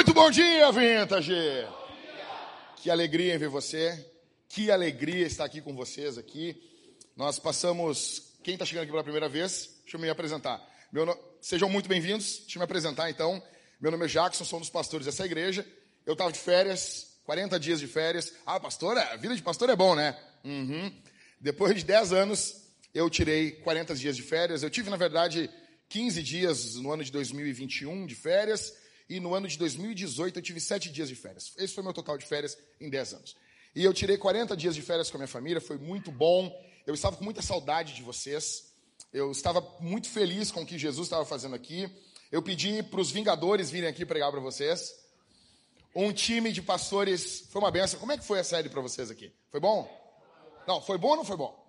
Muito bom dia, Vintage! Que alegria em ver você. Que alegria estar aqui com vocês aqui. Nós passamos. Quem está chegando aqui pela primeira vez, deixa eu me apresentar. No... Sejam muito bem-vindos. Deixa eu me apresentar então. Meu nome é Jackson, sou um dos pastores dessa igreja. Eu estava de férias, 40 dias de férias. Ah, pastor, a vida de pastor é bom, né? Uhum. Depois de 10 anos, eu tirei 40 dias de férias. Eu tive, na verdade, 15 dias no ano de 2021 de férias. E no ano de 2018 eu tive 7 dias de férias. Esse foi meu total de férias em 10 anos. E eu tirei 40 dias de férias com a minha família, foi muito bom. Eu estava com muita saudade de vocês. Eu estava muito feliz com o que Jesus estava fazendo aqui. Eu pedi para os Vingadores virem aqui pregar para vocês. Um time de pastores. Foi uma benção. Como é que foi a série para vocês aqui? Foi bom? Não, foi bom ou não foi bom?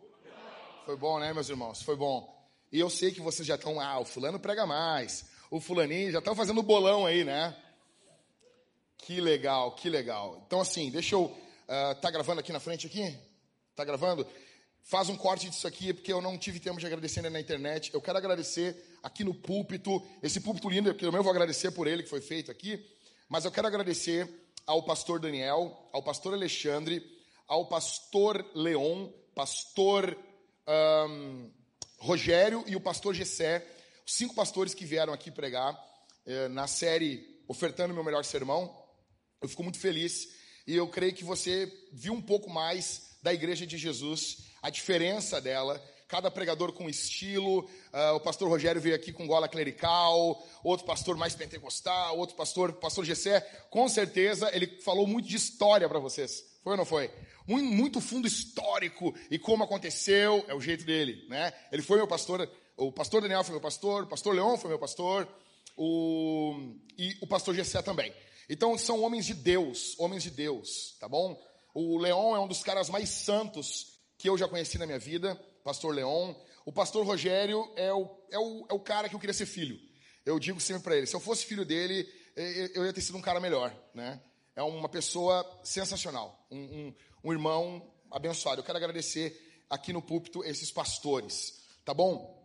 Foi bom, né, meus irmãos? Foi bom. E eu sei que vocês já estão, ah, o fulano prega mais, o fulaninho já estão fazendo bolão aí, né? Que legal, que legal. Então, assim, deixa eu. Uh, tá gravando aqui na frente aqui? Tá gravando? Faz um corte disso aqui, porque eu não tive tempo de agradecer na internet. Eu quero agradecer aqui no púlpito, esse púlpito lindo, que eu vou agradecer por ele, que foi feito aqui. Mas eu quero agradecer ao pastor Daniel, ao pastor Alexandre, ao pastor Leon, pastor um, Rogério e o pastor Gessé, cinco pastores que vieram aqui pregar eh, na série Ofertando Meu Melhor Sermão. Eu fico muito feliz e eu creio que você viu um pouco mais da Igreja de Jesus, a diferença dela, cada pregador com estilo. Uh, o pastor Rogério veio aqui com gola clerical, outro pastor mais pentecostal, outro pastor, pastor Gessé. Com certeza ele falou muito de história para vocês. Foi ou não foi? muito fundo histórico e como aconteceu, é o jeito dele, né? Ele foi meu pastor, o pastor Daniel foi meu pastor, o pastor Leon foi meu pastor, o, e o pastor Gessé também. Então são homens de Deus, homens de Deus, tá bom? O Leon é um dos caras mais santos que eu já conheci na minha vida, pastor Leon. O pastor Rogério é o, é o, é o cara que eu queria ser filho. Eu digo sempre para ele, se eu fosse filho dele, eu ia ter sido um cara melhor, né? É uma pessoa sensacional, um, um, um irmão abençoado. Eu quero agradecer aqui no púlpito esses pastores, tá bom?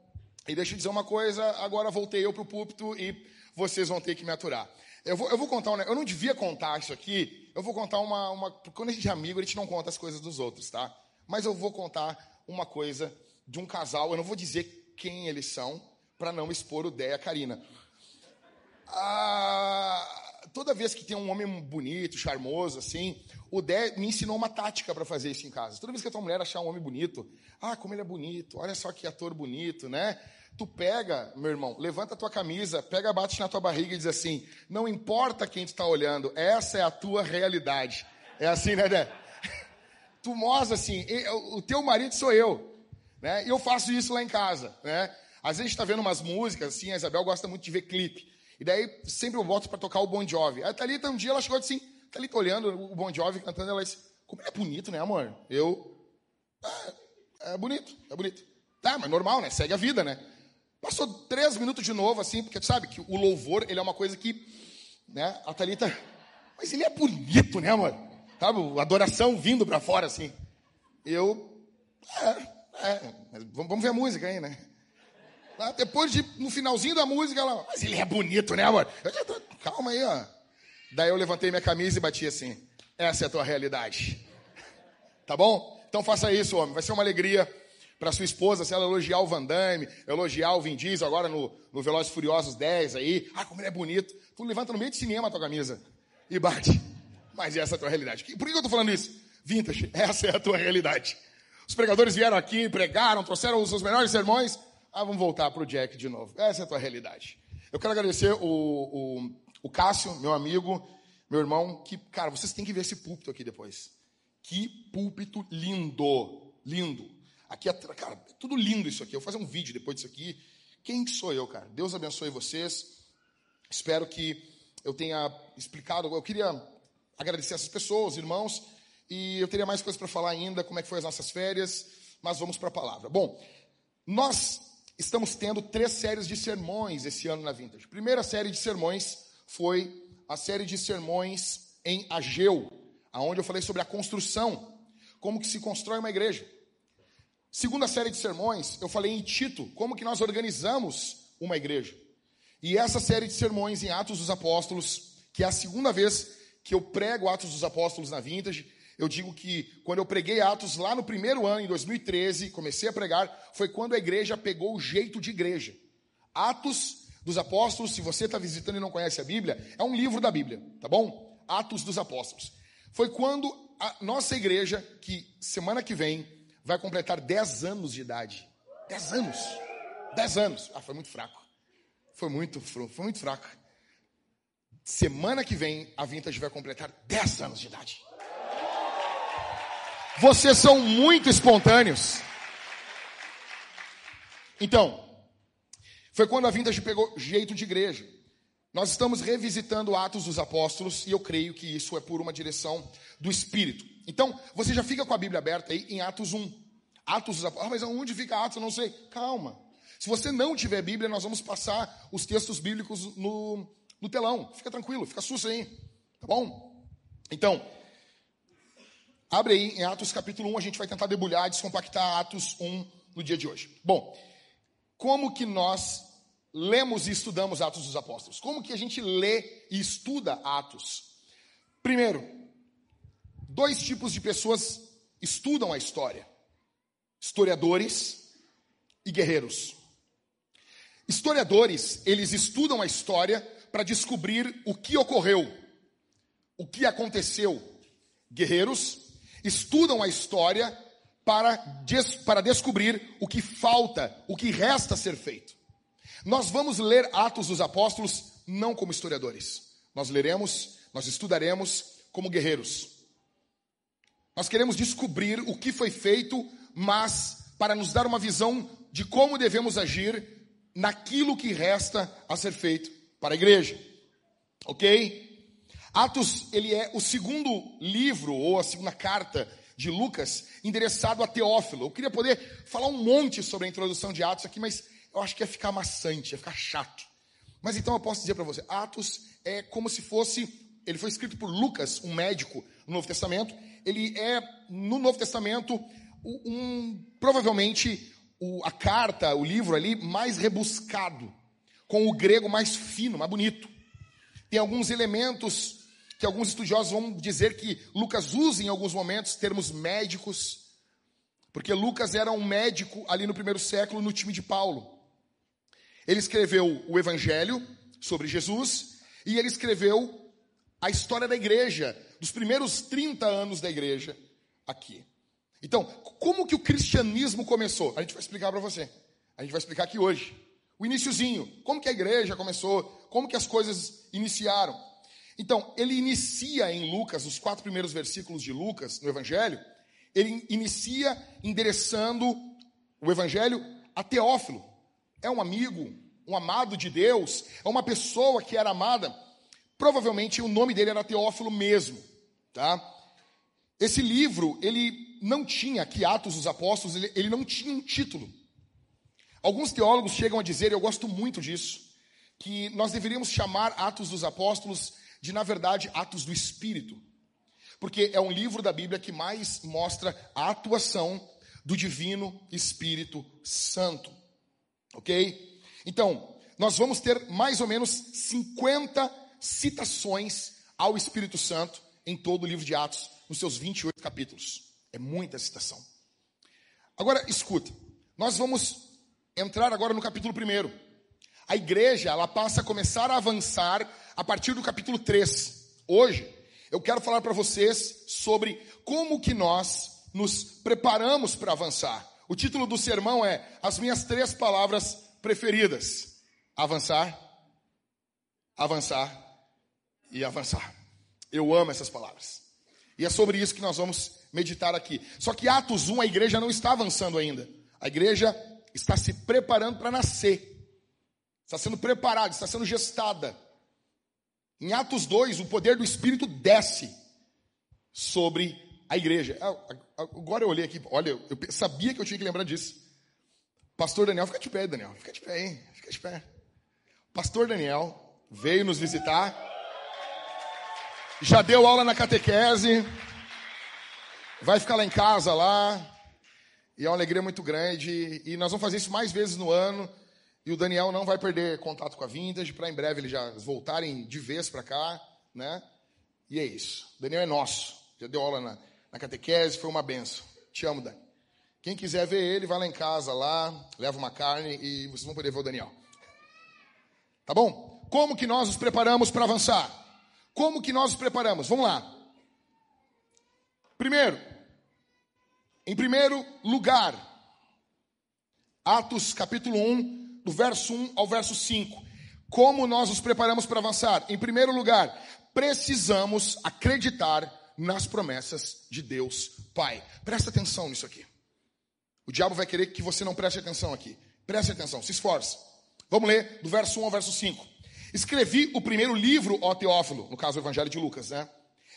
E deixa eu dizer uma coisa, agora voltei eu para o púlpito e vocês vão ter que me aturar. Eu vou, eu vou contar, um, eu não devia contar isso aqui, eu vou contar uma, uma. Quando a gente é amigo, a gente não conta as coisas dos outros, tá? Mas eu vou contar uma coisa de um casal, eu não vou dizer quem eles são, para não expor o Dé e a Karina. Ah, toda vez que tem um homem bonito, charmoso, assim, o Dé me ensinou uma tática para fazer isso em casa. Toda vez que a tua mulher achar um homem bonito, ah, como ele é bonito, olha só que ator bonito, né? Tu pega, meu irmão, levanta a tua camisa, pega, bate na tua barriga e diz assim: não importa quem tu está olhando, essa é a tua realidade. É assim, né, Dé? Tu mostra assim, o teu marido sou eu, né? E eu faço isso lá em casa, né? Às vezes a gente está vendo umas músicas, assim, a Isabel gosta muito de ver clipe. E daí sempre eu volto para tocar o Bon Jovi. A Thalita, um dia, ela chegou assim, Thalita olhando o Bon Jovi cantando, ela disse, como ele é bonito, né, amor? Eu, ah, é bonito, é bonito. Tá, mas normal, né? Segue a vida, né? Passou três minutos de novo, assim, porque tu sabe que o louvor, ele é uma coisa que, né, a Thalita, mas ele é bonito, né, amor? Sabe, adoração vindo para fora, assim. Eu, é, é, vamos ver a música aí, né? Depois de, no finalzinho da música, ela, mas ele é bonito, né, amor? Eu, calma aí, ó. Daí eu levantei minha camisa e bati assim. Essa é a tua realidade. Tá bom? Então faça isso, homem. Vai ser uma alegria para sua esposa se ela elogiar o Van Damme, elogiar o Vin Diesel agora no, no Velozes Furiosos 10 aí. Ah, como ele é bonito. Tu levanta no meio de cinema a tua camisa e bate. Mas essa é a tua realidade. Por que eu tô falando isso? Vintage, essa é a tua realidade. Os pregadores vieram aqui, pregaram, trouxeram os seus melhores sermões, ah, vamos voltar para o Jack de novo. Essa é a tua realidade. Eu quero agradecer o, o, o Cássio, meu amigo, meu irmão, que, cara, vocês têm que ver esse púlpito aqui depois. Que púlpito lindo, lindo. Aqui, cara, é tudo lindo isso aqui. Eu vou fazer um vídeo depois disso aqui. Quem sou eu, cara? Deus abençoe vocês. Espero que eu tenha explicado. Eu queria agradecer essas pessoas, irmãos, e eu teria mais coisas para falar ainda, como é que foi as nossas férias, mas vamos para a palavra. Bom, nós estamos tendo três séries de sermões esse ano na Vintage. Primeira série de sermões foi a série de sermões em Ageu, aonde eu falei sobre a construção, como que se constrói uma igreja. Segunda série de sermões, eu falei em Tito, como que nós organizamos uma igreja. E essa série de sermões em Atos dos Apóstolos, que é a segunda vez que eu prego Atos dos Apóstolos na Vintage, eu digo que quando eu preguei Atos lá no primeiro ano, em 2013, comecei a pregar, foi quando a igreja pegou o jeito de igreja. Atos dos Apóstolos, se você está visitando e não conhece a Bíblia, é um livro da Bíblia, tá bom? Atos dos Apóstolos. Foi quando a nossa igreja, que semana que vem vai completar 10 anos de idade. 10 anos. 10 anos. Ah, foi muito fraco. Foi muito, foi muito fraco. Semana que vem a Vintage vai completar 10 anos de idade. Vocês são muito espontâneos. Então, foi quando a Vintage pegou jeito de igreja. Nós estamos revisitando Atos dos Apóstolos e eu creio que isso é por uma direção do Espírito. Então, você já fica com a Bíblia aberta aí em Atos 1. Atos dos Apóstolos. Ah, mas onde fica Atos? Eu não sei. Calma. Se você não tiver Bíblia, nós vamos passar os textos bíblicos no, no telão. Fica tranquilo, fica susto aí. Tá bom? Então, Abre aí em Atos capítulo 1, a gente vai tentar debulhar, descompactar Atos 1 no dia de hoje. Bom, como que nós lemos e estudamos Atos dos Apóstolos? Como que a gente lê e estuda Atos? Primeiro, dois tipos de pessoas estudam a história: historiadores e guerreiros. Historiadores, eles estudam a história para descobrir o que ocorreu, o que aconteceu. Guerreiros estudam a história para, des, para descobrir o que falta, o que resta ser feito. Nós vamos ler Atos dos Apóstolos não como historiadores. Nós leremos, nós estudaremos como guerreiros. Nós queremos descobrir o que foi feito, mas para nos dar uma visão de como devemos agir naquilo que resta a ser feito para a igreja. OK? Atos, ele é o segundo livro, ou a segunda carta de Lucas, endereçado a Teófilo. Eu queria poder falar um monte sobre a introdução de Atos aqui, mas eu acho que ia ficar maçante, ia ficar chato. Mas então eu posso dizer para você, Atos é como se fosse, ele foi escrito por Lucas, um médico no Novo Testamento. Ele é, no Novo Testamento, um, provavelmente o, a carta, o livro ali mais rebuscado, com o grego mais fino, mais bonito. Tem alguns elementos que alguns estudiosos vão dizer que Lucas usa em alguns momentos termos médicos, porque Lucas era um médico ali no primeiro século no time de Paulo. Ele escreveu o Evangelho sobre Jesus e ele escreveu a história da igreja, dos primeiros 30 anos da igreja aqui. Então, como que o cristianismo começou? A gente vai explicar para você. A gente vai explicar aqui hoje. O iníciozinho, como que a igreja começou, como que as coisas iniciaram. Então, ele inicia em Lucas, os quatro primeiros versículos de Lucas, no Evangelho, ele inicia endereçando o Evangelho a Teófilo. É um amigo, um amado de Deus, é uma pessoa que era amada. Provavelmente o nome dele era Teófilo mesmo, tá? Esse livro, ele não tinha, aqui Atos dos Apóstolos, ele, ele não tinha um título. Alguns teólogos chegam a dizer, e eu gosto muito disso, que nós deveríamos chamar Atos dos Apóstolos de, na verdade, Atos do Espírito. Porque é um livro da Bíblia que mais mostra a atuação do Divino Espírito Santo. Ok? Então, nós vamos ter mais ou menos 50 citações ao Espírito Santo em todo o livro de Atos, nos seus 28 capítulos. É muita citação. Agora, escuta, nós vamos entrar agora no capítulo 1. A igreja, ela passa a começar a avançar a partir do capítulo 3. Hoje, eu quero falar para vocês sobre como que nós nos preparamos para avançar. O título do sermão é As minhas três palavras preferidas: avançar, avançar e avançar. Eu amo essas palavras. E é sobre isso que nós vamos meditar aqui. Só que Atos 1, a igreja não está avançando ainda. A igreja está se preparando para nascer. Está sendo preparada, está sendo gestada. Em Atos 2, o poder do Espírito desce sobre a igreja. Ah, agora eu olhei aqui, olha, eu sabia que eu tinha que lembrar disso. Pastor Daniel, fica de pé, Daniel, fica de pé, hein? Fica de pé. Pastor Daniel veio nos visitar, já deu aula na catequese, vai ficar lá em casa lá, e é uma alegria muito grande, e nós vamos fazer isso mais vezes no ano, E o Daniel não vai perder contato com a Vintage para em breve eles já voltarem de vez para cá, né? E é isso. O Daniel é nosso. Já deu aula na, na catequese, foi uma benção. Te amo, Dani. Quem quiser ver ele, vai lá em casa, lá, leva uma carne e vocês vão poder ver o Daniel. Tá bom? Como que nós nos preparamos para avançar? Como que nós nos preparamos? Vamos lá. Primeiro, em primeiro lugar, Atos capítulo 1, do verso 1 ao verso 5. Como nós nos preparamos para avançar? Em primeiro lugar, precisamos acreditar nas promessas de Deus Pai. Presta atenção nisso aqui. O diabo vai querer que você não preste atenção aqui. Preste atenção, se esforce. Vamos ler do verso 1 ao verso 5. Escrevi o primeiro livro, ó Teófilo, no caso o Evangelho de Lucas, né?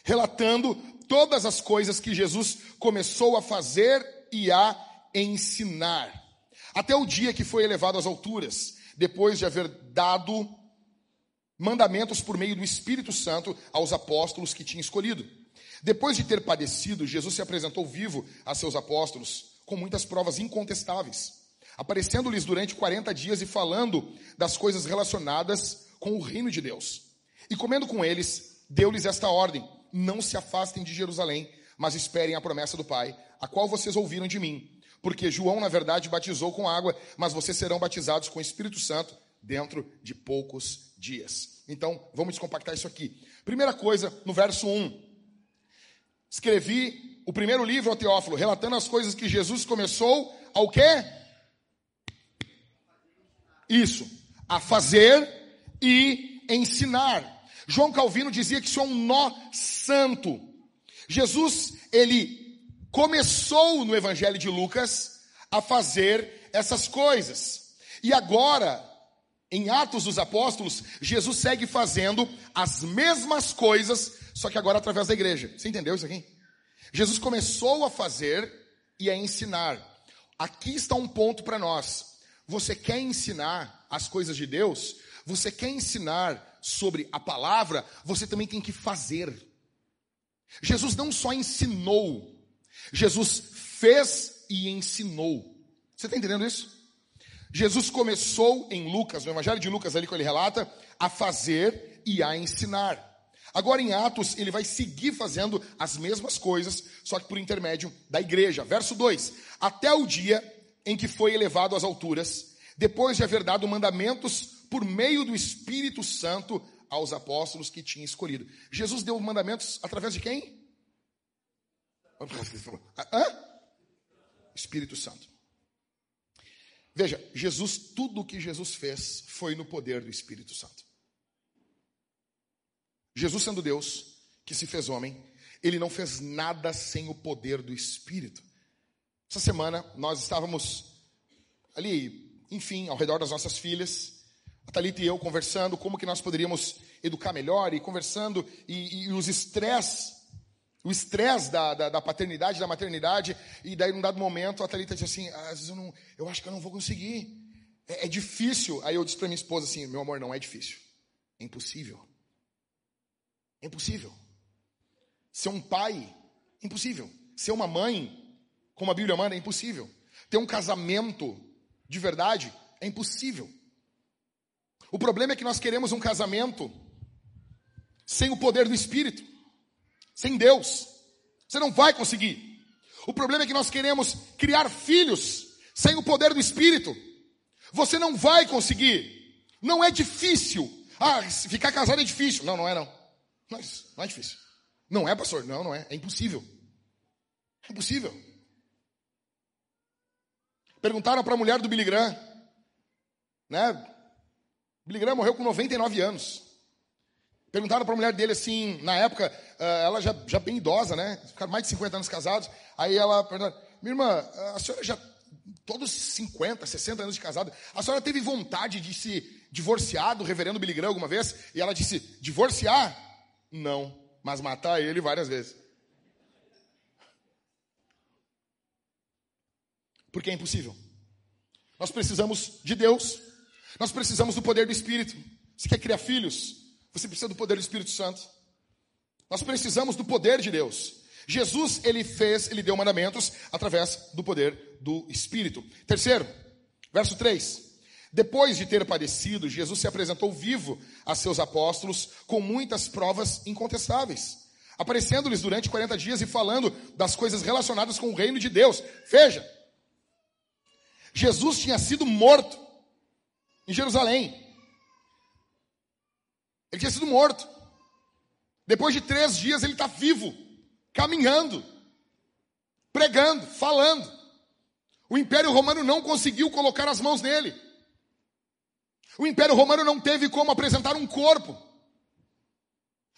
Relatando todas as coisas que Jesus começou a fazer e a ensinar. Até o dia que foi elevado às alturas, depois de haver dado mandamentos por meio do Espírito Santo aos apóstolos que tinha escolhido. Depois de ter padecido, Jesus se apresentou vivo a seus apóstolos com muitas provas incontestáveis, aparecendo-lhes durante 40 dias e falando das coisas relacionadas com o reino de Deus. E comendo com eles, deu-lhes esta ordem: não se afastem de Jerusalém, mas esperem a promessa do Pai, a qual vocês ouviram de mim. Porque João, na verdade, batizou com água, mas vocês serão batizados com o Espírito Santo dentro de poucos dias. Então, vamos descompactar isso aqui. Primeira coisa, no verso 1. Escrevi o primeiro livro ao Teófilo, relatando as coisas que Jesus começou ao quê? Isso, a fazer e ensinar. João Calvino dizia que isso é um nó santo. Jesus, ele começou no Evangelho de Lucas a fazer essas coisas. E agora, em Atos dos Apóstolos, Jesus segue fazendo as mesmas coisas, só que agora através da igreja. Você entendeu isso aqui? Jesus começou a fazer e a ensinar. Aqui está um ponto para nós. Você quer ensinar as coisas de Deus? Você quer ensinar sobre a palavra? Você também tem que fazer. Jesus não só ensinou, Jesus fez e ensinou. Você está entendendo isso? Jesus começou em Lucas, no Evangelho de Lucas, ali que ele relata, a fazer e a ensinar. Agora em Atos, ele vai seguir fazendo as mesmas coisas, só que por intermédio da igreja. Verso 2: Até o dia em que foi elevado às alturas, depois de haver dado mandamentos por meio do Espírito Santo aos apóstolos que tinha escolhido. Jesus deu mandamentos através de quem? Hã? Espírito Santo. Veja, Jesus, tudo o que Jesus fez foi no poder do Espírito Santo. Jesus, sendo Deus, que se fez homem, ele não fez nada sem o poder do Espírito. Essa semana nós estávamos ali, enfim, ao redor das nossas filhas, a Thalita e eu conversando como que nós poderíamos educar melhor e conversando e, e os estresse, o estresse da, da, da, paternidade, da maternidade, e daí num dado momento a Thalita disse assim, às vezes eu, não, eu acho que eu não vou conseguir, é, é difícil. Aí eu disse para minha esposa assim, meu amor, não é difícil, é impossível. É impossível. Ser um pai, impossível. Ser uma mãe, como a Bíblia manda, é impossível. Ter um casamento de verdade, é impossível. O problema é que nós queremos um casamento sem o poder do Espírito, sem Deus. Você não vai conseguir. O problema é que nós queremos criar filhos sem o poder do Espírito. Você não vai conseguir. Não é difícil. Ah, ficar casado é difícil. Não, não é não. Não é, não é difícil. Não é, pastor? Não, não é. É impossível. É impossível. Perguntaram para a mulher do Billy Graham, né? Billy Graham morreu com 99 anos. Perguntaram para a mulher dele assim, na época, eh, ela já, já bem idosa, né? Ficaram mais de 50 anos casados. Aí ela perguntou, minha irmã, a senhora já, todos 50, 60 anos de casado, a senhora teve vontade de se divorciar do reverendo Billy Graham alguma vez? E ela disse, divorciar? Não, mas matar ele várias vezes. Porque é impossível. Nós precisamos de Deus nós precisamos do poder do Espírito. Você quer criar filhos? Você precisa do poder do Espírito Santo. Nós precisamos do poder de Deus. Jesus, ele fez, ele deu mandamentos através do poder do Espírito. Terceiro, verso 3. Depois de ter padecido, Jesus se apresentou vivo a seus apóstolos com muitas provas incontestáveis, aparecendo-lhes durante 40 dias e falando das coisas relacionadas com o reino de Deus. Veja, Jesus tinha sido morto em Jerusalém. Ele tinha sido morto. Depois de três dias, ele está vivo, caminhando, pregando, falando. O Império Romano não conseguiu colocar as mãos nele. O Império Romano não teve como apresentar um corpo.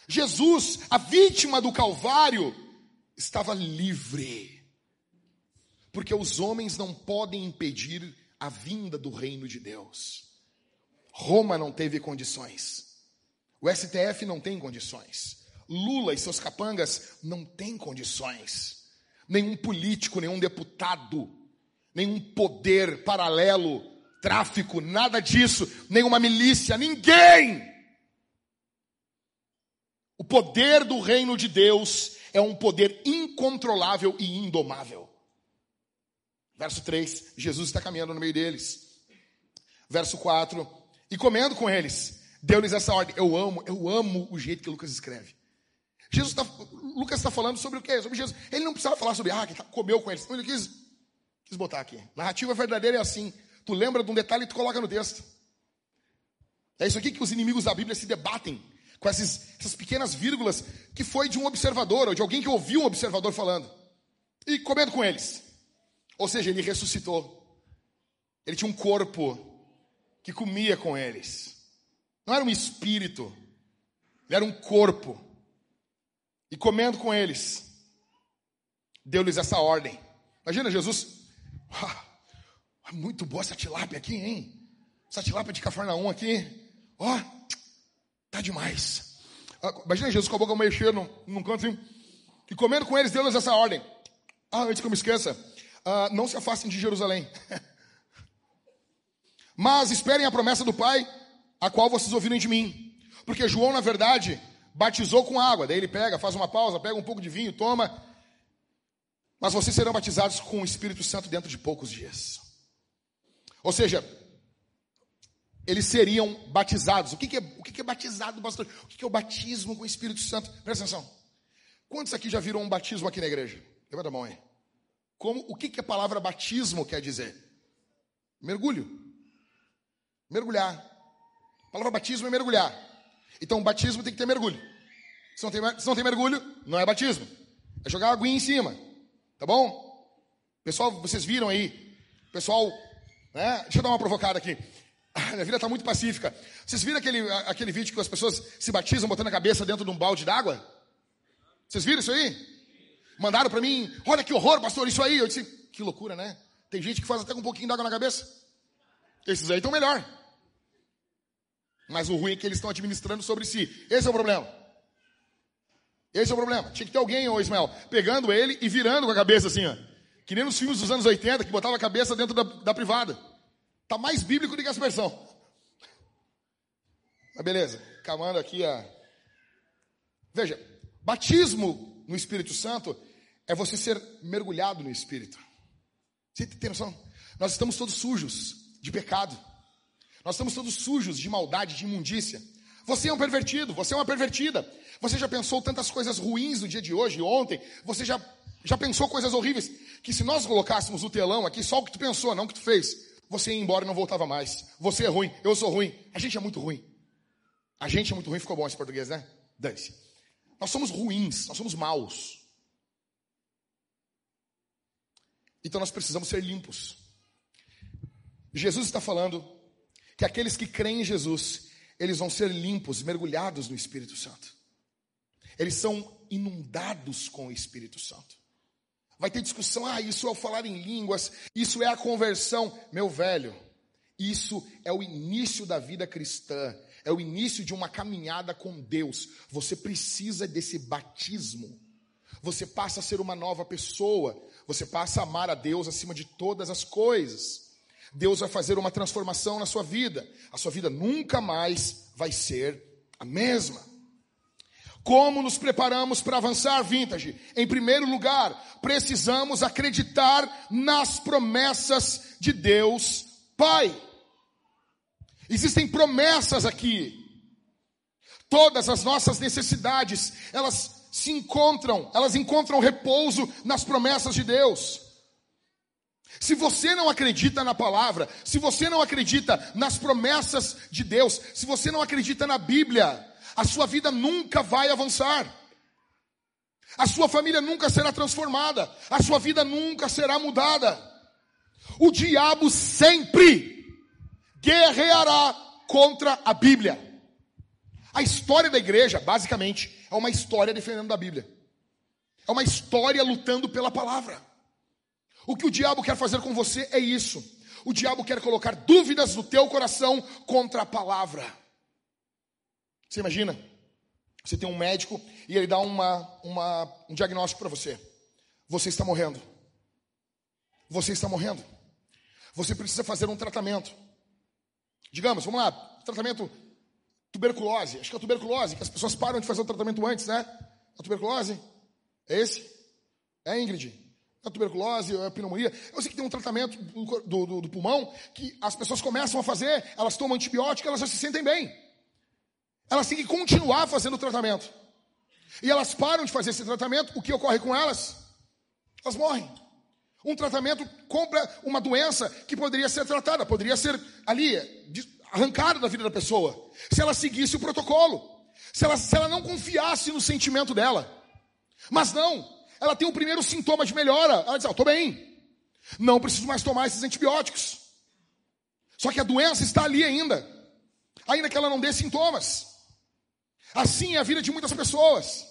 Jesus, a vítima do Calvário, estava livre. Porque os homens não podem impedir a vinda do reino de Deus. Roma não teve condições. O STF não tem condições. Lula e seus capangas não têm condições. Nenhum político, nenhum deputado, nenhum poder paralelo tráfico, nada disso, nenhuma milícia, ninguém. O poder do reino de Deus é um poder incontrolável e indomável. Verso 3, Jesus está caminhando no meio deles. Verso 4, e comendo com eles, deu-lhes essa ordem. Eu amo, eu amo o jeito que Lucas escreve. Jesus tá, Lucas está falando sobre o quê? Sobre Jesus. Ele não precisava falar sobre, ah, que comeu com eles. Ele quis, quis botar aqui. Narrativa verdadeira é assim. Tu lembra de um detalhe e tu coloca no texto. É isso aqui que os inimigos da Bíblia se debatem com essas, essas pequenas vírgulas que foi de um observador ou de alguém que ouviu um observador falando. E comendo com eles. Ou seja, ele ressuscitou. Ele tinha um corpo que comia com eles. Não era um espírito, ele era um corpo. E comendo com eles, deu-lhes essa ordem. Imagina Jesus. Muito boa essa tilápia aqui, hein? Essa tilápia de Cafarnaum aqui. Ó, oh, tá demais. Ah, imagina Jesus com a boca meio cheia num, num canto assim. E comendo com eles, deu-lhes essa ordem. Ah, antes que eu me esqueça. Ah, não se afastem de Jerusalém. Mas esperem a promessa do Pai, a qual vocês ouviram de mim. Porque João, na verdade, batizou com água. Daí ele pega, faz uma pausa, pega um pouco de vinho, toma. Mas vocês serão batizados com o Espírito Santo dentro de poucos dias. Ou seja, eles seriam batizados. O que, que, é, o que, que é batizado, pastor? O que, que é o batismo com o Espírito Santo? Presta atenção. Quantos aqui já viram um batismo aqui na igreja? Levanta a mão aí. Como, o que, que a palavra batismo quer dizer? Mergulho. Mergulhar. A palavra batismo é mergulhar. Então, o batismo tem que ter mergulho. Se não tem, se não tem mergulho, não é batismo. É jogar aguinha em cima. Tá bom? Pessoal, vocês viram aí. Pessoal né? Deixa eu dar uma provocada aqui. A minha vida está muito pacífica. Vocês viram aquele, aquele vídeo que as pessoas se batizam botando a cabeça dentro de um balde d'água? Vocês viram isso aí? Mandaram para mim, olha que horror, pastor, isso aí. Eu disse, que loucura, né? Tem gente que faz até com um pouquinho d'água na cabeça. Esses aí estão melhor. Mas o ruim é que eles estão administrando sobre si. Esse é o problema. Esse é o problema. Tinha que ter alguém, ô Ismael, pegando ele e virando com a cabeça assim, ó. Que nem nos filmes dos anos 80, que botava a cabeça dentro da, da privada. Está mais bíblico do que a aspersão. Mas beleza, calmando aqui a. Veja, batismo no Espírito Santo é você ser mergulhado no Espírito. Você tem noção? Nós estamos todos sujos de pecado. Nós estamos todos sujos de maldade, de imundícia. Você é um pervertido, você é uma pervertida. Você já pensou tantas coisas ruins no dia de hoje, ontem. Você já já pensou coisas horríveis? Que se nós colocássemos o telão aqui, só o que tu pensou, não o que tu fez, você ia embora e não voltava mais. Você é ruim, eu sou ruim. A gente é muito ruim. A gente é muito ruim, ficou bom esse português, né? Dane-se. Nós somos ruins, nós somos maus. Então nós precisamos ser limpos. Jesus está falando que aqueles que creem em Jesus, eles vão ser limpos, mergulhados no Espírito Santo. Eles são inundados com o Espírito Santo. Vai ter discussão, ah, isso é o falar em línguas, isso é a conversão. Meu velho, isso é o início da vida cristã, é o início de uma caminhada com Deus. Você precisa desse batismo. Você passa a ser uma nova pessoa, você passa a amar a Deus acima de todas as coisas. Deus vai fazer uma transformação na sua vida. A sua vida nunca mais vai ser a mesma. Como nos preparamos para avançar, vintage? Em primeiro lugar, precisamos acreditar nas promessas de Deus Pai. Existem promessas aqui. Todas as nossas necessidades, elas se encontram, elas encontram repouso nas promessas de Deus. Se você não acredita na palavra, se você não acredita nas promessas de Deus, se você não acredita na Bíblia, a sua vida nunca vai avançar. A sua família nunca será transformada, a sua vida nunca será mudada. O diabo sempre guerreará contra a Bíblia. A história da igreja, basicamente, é uma história defendendo da Bíblia. É uma história lutando pela palavra. O que o diabo quer fazer com você é isso. O diabo quer colocar dúvidas no teu coração contra a palavra. Você imagina? Você tem um médico e ele dá uma, uma, um diagnóstico para você. Você está morrendo. Você está morrendo. Você precisa fazer um tratamento. Digamos, vamos lá, tratamento tuberculose. Acho que é tuberculose, que as pessoas param de fazer o tratamento antes, né? A tuberculose? É esse? É Ingrid? A tuberculose, a pneumonia. Eu sei que tem um tratamento do, do, do, pulmão que as pessoas começam a fazer, elas tomam antibiótico, elas já se sentem bem. Elas têm que continuar fazendo o tratamento. E elas param de fazer esse tratamento, o que ocorre com elas? Elas morrem. Um tratamento compra uma doença que poderia ser tratada, poderia ser ali arrancada da vida da pessoa, se ela seguisse o protocolo, se ela, se ela não confiasse no sentimento dela. Mas não, ela tem o primeiro sintoma de melhora. Ela diz: ah, estou bem, não preciso mais tomar esses antibióticos. Só que a doença está ali ainda, ainda que ela não dê sintomas. Assim é a vida de muitas pessoas.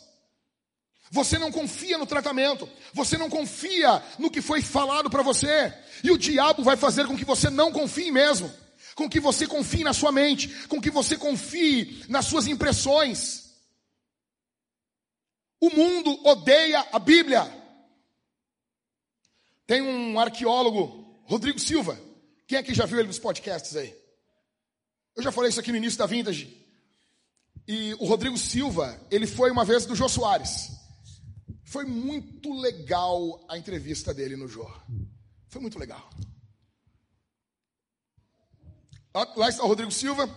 Você não confia no tratamento, você não confia no que foi falado para você, e o diabo vai fazer com que você não confie mesmo com que você confie na sua mente, com que você confie nas suas impressões. O mundo odeia a Bíblia. Tem um arqueólogo, Rodrigo Silva. Quem é que já viu ele nos podcasts aí? Eu já falei isso aqui no início da Vintage. E o Rodrigo Silva, ele foi uma vez do Jô Soares. Foi muito legal a entrevista dele no Jô. Foi muito legal. Lá está o Rodrigo Silva.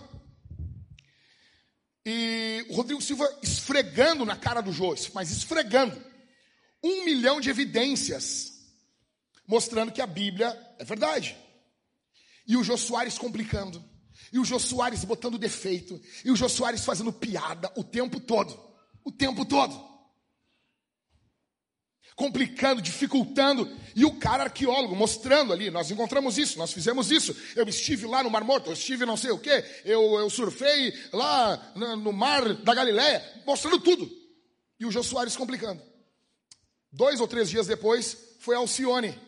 E o Rodrigo Silva esfregando na cara do Jô, mas esfregando. Um milhão de evidências mostrando que a Bíblia é verdade. E o Jô Soares complicando. E o Jô Soares botando defeito. E o Jô Soares fazendo piada o tempo todo. O tempo todo complicando, dificultando, e o cara arqueólogo mostrando ali, nós encontramos isso, nós fizemos isso, eu estive lá no Mar Morto, eu estive não sei o que, eu, eu surfei lá no, no mar da Galileia, mostrando tudo. E o Jô Soares complicando. Dois ou três dias depois, foi Alcione.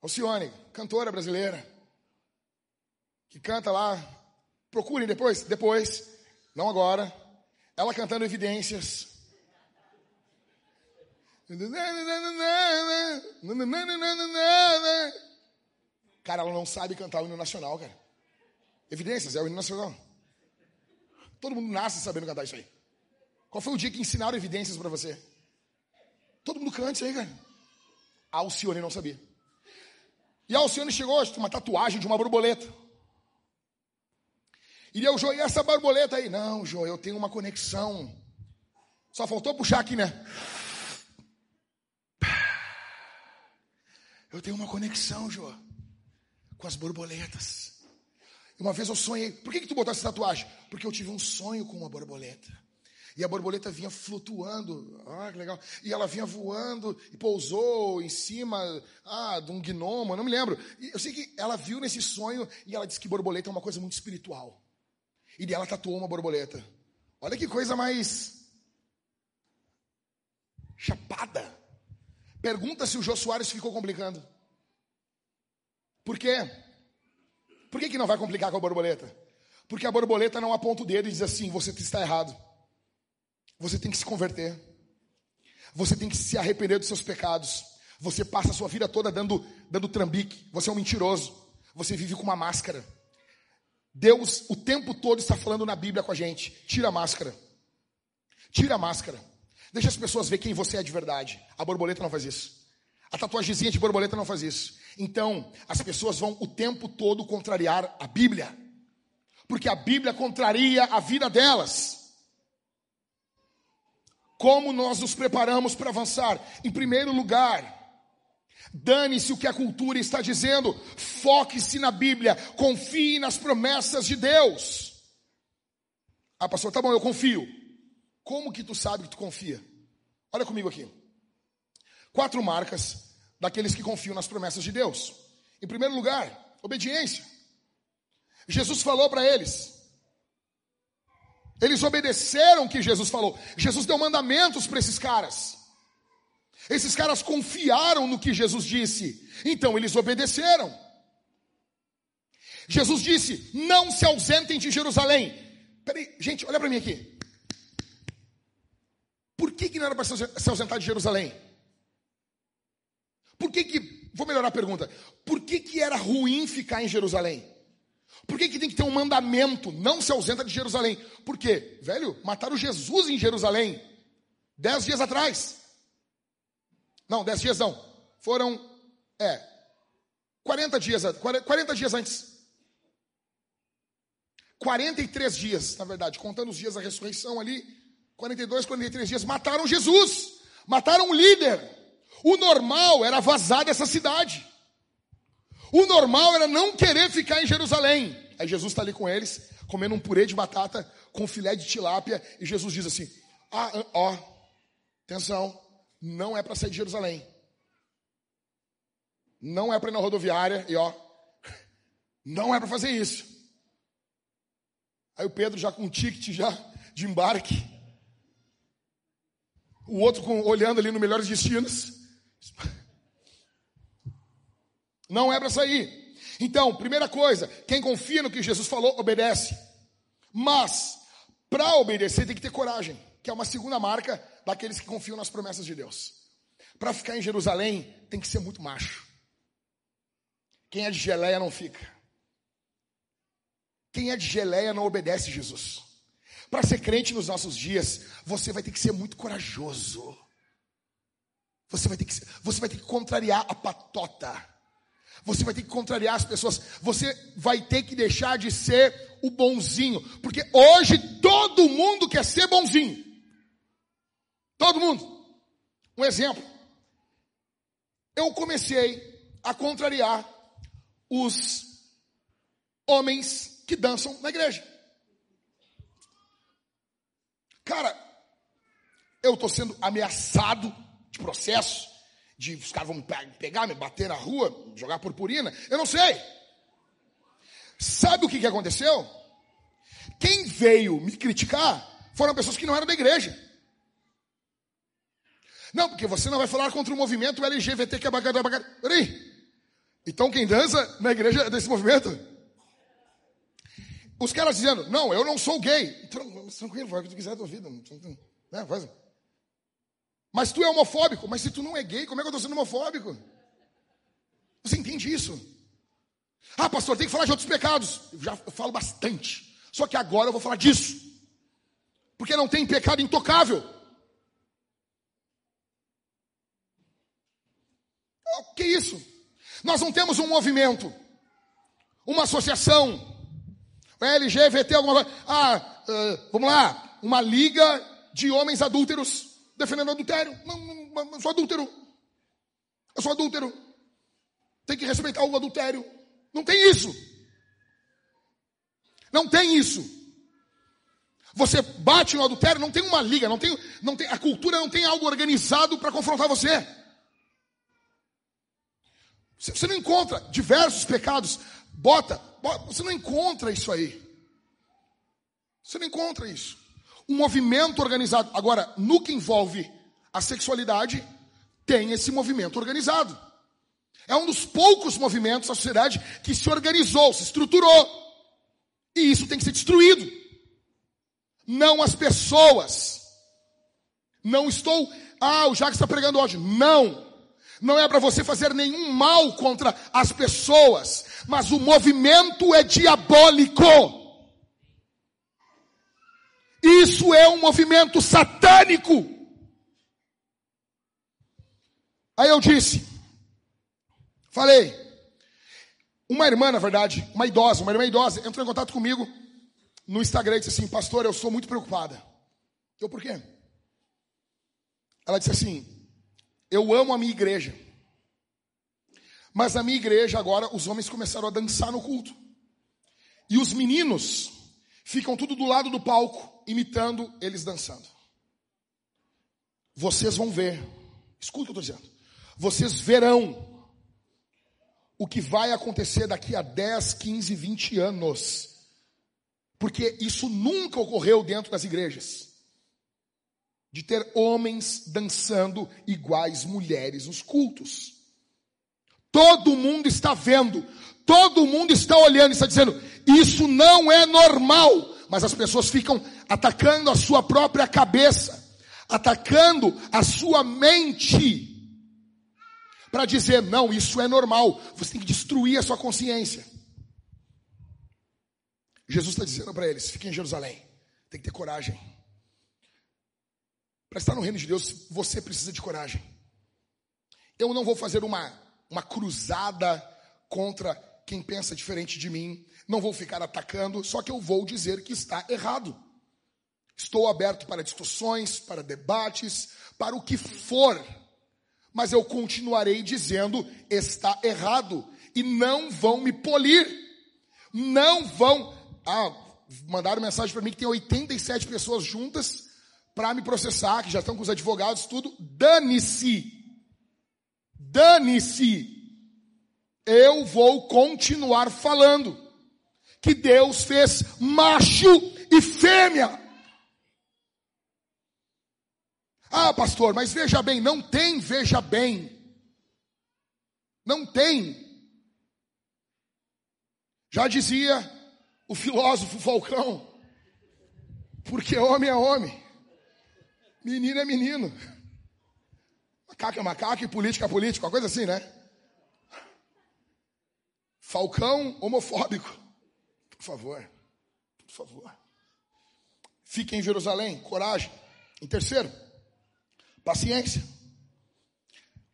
Alcione, cantora brasileira, que canta lá, procurem depois, depois, não agora, ela cantando evidências, Cara, ela não sabe cantar o hino nacional, cara. Evidências, é o hino nacional. Todo mundo nasce sabendo cantar isso aí. Qual foi o dia que ensinaram evidências para você? Todo mundo canta isso aí, cara. A Alcione não sabia. E a Alcione chegou com uma tatuagem de uma borboleta. E eu, Jô, e essa borboleta aí? Não, Jô, eu tenho uma conexão. Só faltou puxar aqui, né? Eu tenho uma conexão, Jô, com as borboletas. Uma vez eu sonhei. Por que, que tu botou essa tatuagem? Porque eu tive um sonho com uma borboleta. E a borboleta vinha flutuando. Ah, que legal. E ela vinha voando e pousou em cima ah, de um gnomo, não me lembro. E eu sei que ela viu nesse sonho e ela disse que borboleta é uma coisa muito espiritual. E ela tatuou uma borboleta. Olha que coisa mais chapada. Pergunta se o Jô Soares ficou complicando. Por quê? Por que, que não vai complicar com a borboleta? Porque a borboleta não aponta o dedo e diz assim: você está errado. Você tem que se converter. Você tem que se arrepender dos seus pecados. Você passa a sua vida toda dando, dando trambique. Você é um mentiroso. Você vive com uma máscara. Deus o tempo todo está falando na Bíblia com a gente: tira a máscara. Tira a máscara. Deixa as pessoas ver quem você é de verdade. A borboleta não faz isso. A tatuagemzinha de borboleta não faz isso. Então, as pessoas vão o tempo todo contrariar a Bíblia. porque a Bíblia contraria a vida delas. Como nós nos preparamos para avançar? Em primeiro lugar, Dane-se o que a cultura está dizendo, foque-se na Bíblia, confie nas promessas de Deus. Ah, pastor, tá bom, eu confio. Como que tu sabe que tu confia? Olha comigo aqui. Quatro marcas daqueles que confiam nas promessas de Deus. Em primeiro lugar, obediência. Jesus falou para eles. Eles obedeceram o que Jesus falou. Jesus deu mandamentos para esses caras. Esses caras confiaram no que Jesus disse, então eles obedeceram. Jesus disse: Não se ausentem de Jerusalém. Peraí, gente, olha para mim aqui. Que, que não era para se ausentar de Jerusalém? Por que que, vou melhorar a pergunta, por que que era ruim ficar em Jerusalém? Por que que tem que ter um mandamento, não se ausenta de Jerusalém? Por quê? Velho, mataram Jesus em Jerusalém, dez dias atrás. Não, dez dias não. Foram, é, 40 dias, 40 dias antes. 43 dias, na verdade, contando os dias da ressurreição ali, 42, 43 dias, mataram Jesus, mataram o líder. O normal era vazar dessa cidade. O normal era não querer ficar em Jerusalém. Aí Jesus está ali com eles, comendo um purê de batata com filé de tilápia, e Jesus diz assim: Ah, ó, atenção, não é para sair de Jerusalém. Não é para ir na rodoviária e ó, não é para fazer isso. Aí o Pedro já com um ticket já de embarque. O outro com, olhando ali no melhores destinos. Não é para sair. Então, primeira coisa, quem confia no que Jesus falou, obedece. Mas, para obedecer, tem que ter coragem, que é uma segunda marca daqueles que confiam nas promessas de Deus. Para ficar em Jerusalém, tem que ser muito macho. Quem é de geleia não fica. Quem é de geleia não obedece Jesus. Para ser crente nos nossos dias, você vai ter que ser muito corajoso. Você vai ter que, você vai ter que contrariar a patota. Você vai ter que contrariar as pessoas. Você vai ter que deixar de ser o bonzinho. Porque hoje todo mundo quer ser bonzinho. Todo mundo. Um exemplo. Eu comecei a contrariar os homens que dançam na igreja. Cara, eu estou sendo ameaçado de processo, de os caras vão me pegar, me bater na rua, jogar purpurina. Eu não sei. Sabe o que, que aconteceu? Quem veio me criticar foram pessoas que não eram da igreja. Não, porque você não vai falar contra o movimento LGBT que é bagada, bagada. Peraí. Então quem dança na igreja é desse movimento? Os caras dizendo, não, eu não sou gay. Então, tranquilo, faz o que tu quiser da tua vida. Né, faz. Mas tu é homofóbico. Mas se tu não é gay, como é que eu estou sendo homofóbico? Você entende isso? Ah, pastor, tem que falar de outros pecados. Eu já falo bastante. Só que agora eu vou falar disso. Porque não tem pecado intocável. O que é isso? Nós não temos um movimento, uma associação, LGBT, alguma coisa. Ah, uh, vamos lá, uma liga de homens adúlteros defendendo adultério. Não, não, não sou adúltero. Eu sou adúltero. Tem que respeitar o adultério. Não tem isso. Não tem isso. Você bate no adultério, não tem uma liga, não tem, não tem, a cultura não tem algo organizado para confrontar você. Você não encontra diversos pecados. Bota, bota, você não encontra isso aí. Você não encontra isso. Um movimento organizado. Agora, no que envolve a sexualidade, tem esse movimento organizado. É um dos poucos movimentos da sociedade que se organizou, se estruturou. E isso tem que ser destruído. Não as pessoas. Não estou. Ah, o Jacques está pregando hoje. Não. Não é para você fazer nenhum mal contra as pessoas, mas o movimento é diabólico. Isso é um movimento satânico. Aí eu disse, falei, uma irmã, na verdade, uma idosa, uma irmã idosa, entrou em contato comigo no Instagram e disse assim: Pastor, eu sou muito preocupada. Eu, por quê? Ela disse assim: Eu amo a minha igreja. Mas na minha igreja agora os homens começaram a dançar no culto. E os meninos ficam tudo do lado do palco, imitando eles dançando. Vocês vão ver, escuta o que eu estou dizendo. Vocês verão o que vai acontecer daqui a 10, 15, 20 anos. Porque isso nunca ocorreu dentro das igrejas. De ter homens dançando iguais mulheres nos cultos. Todo mundo está vendo, todo mundo está olhando e está dizendo: isso não é normal. Mas as pessoas ficam atacando a sua própria cabeça, atacando a sua mente, para dizer: não, isso é normal. Você tem que destruir a sua consciência. Jesus está dizendo para eles: fiquem em Jerusalém, tem que ter coragem. Para estar no reino de Deus, você precisa de coragem. Eu não vou fazer uma, uma cruzada contra quem pensa diferente de mim, não vou ficar atacando, só que eu vou dizer que está errado. Estou aberto para discussões, para debates, para o que for, mas eu continuarei dizendo está errado e não vão me polir, não vão ah, mandaram mensagem para mim que tem 87 pessoas juntas para me processar, que já estão com os advogados, tudo. Dane-se. Dane-se. Eu vou continuar falando que Deus fez macho e fêmea. Ah, pastor, mas veja bem, não tem veja bem. Não tem. Já dizia o filósofo Falcão. Porque homem é homem, menino é menino, macaco é macaco e política é político, uma coisa assim, né? Falcão homofóbico. Por favor, por favor. Fiquem em Jerusalém, coragem. Em terceiro, paciência.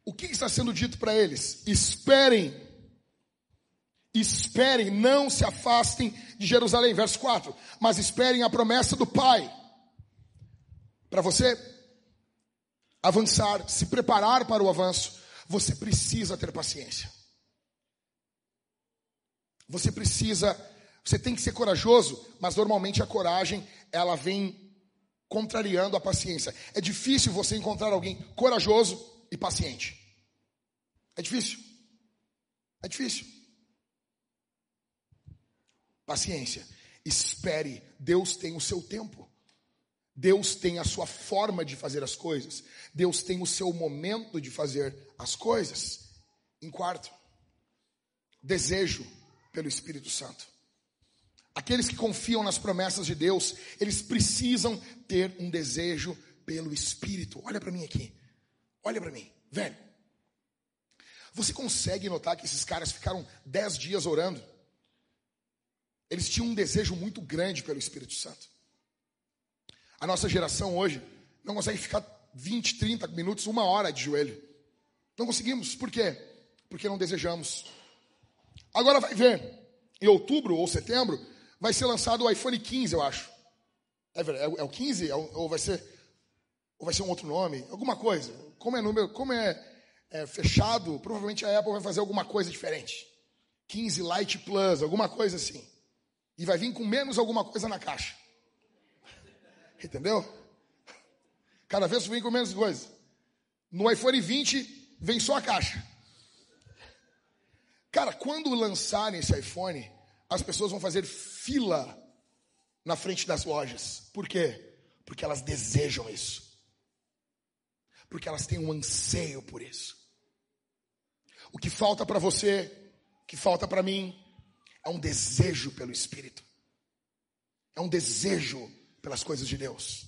O que está sendo dito para eles? Esperem Esperem, não se afastem de Jerusalém. Verso 4. Mas esperem a promessa do Pai. Para você avançar, se preparar para o avanço, você precisa ter paciência. Você precisa, você tem que ser corajoso, mas normalmente a coragem, ela vem contrariando a paciência. É difícil você encontrar alguém corajoso e paciente. É difícil. É difícil. Paciência. Espere. Deus tem o seu tempo. Deus tem a sua forma de fazer as coisas. Deus tem o seu momento de fazer as coisas. Em quarto, desejo pelo Espírito Santo. Aqueles que confiam nas promessas de Deus, eles precisam ter um desejo pelo Espírito. Olha para mim aqui. Olha para mim, velho. Você consegue notar que esses caras ficaram dez dias orando? Eles tinham um desejo muito grande pelo Espírito Santo. A nossa geração hoje não consegue ficar 20, 30 minutos, uma hora de joelho. Não conseguimos. Por quê? Porque não desejamos. Agora vai ver. Em outubro ou setembro vai ser lançado o iPhone 15, eu acho. É, é, é o 15? É, ou vai ser ou vai ser um outro nome? Alguma coisa. Como é número, como é, é fechado, provavelmente a Apple vai fazer alguma coisa diferente. 15 Lite Plus, alguma coisa assim. E vai vir com menos alguma coisa na caixa. Entendeu? Cada vez vem com menos coisa. No iPhone 20 vem só a caixa. Cara, quando lançarem esse iPhone, as pessoas vão fazer fila na frente das lojas. Por quê? Porque elas desejam isso. Porque elas têm um anseio por isso. O que falta para você, o que falta para mim, é um desejo pelo Espírito. É um desejo pelas coisas de Deus.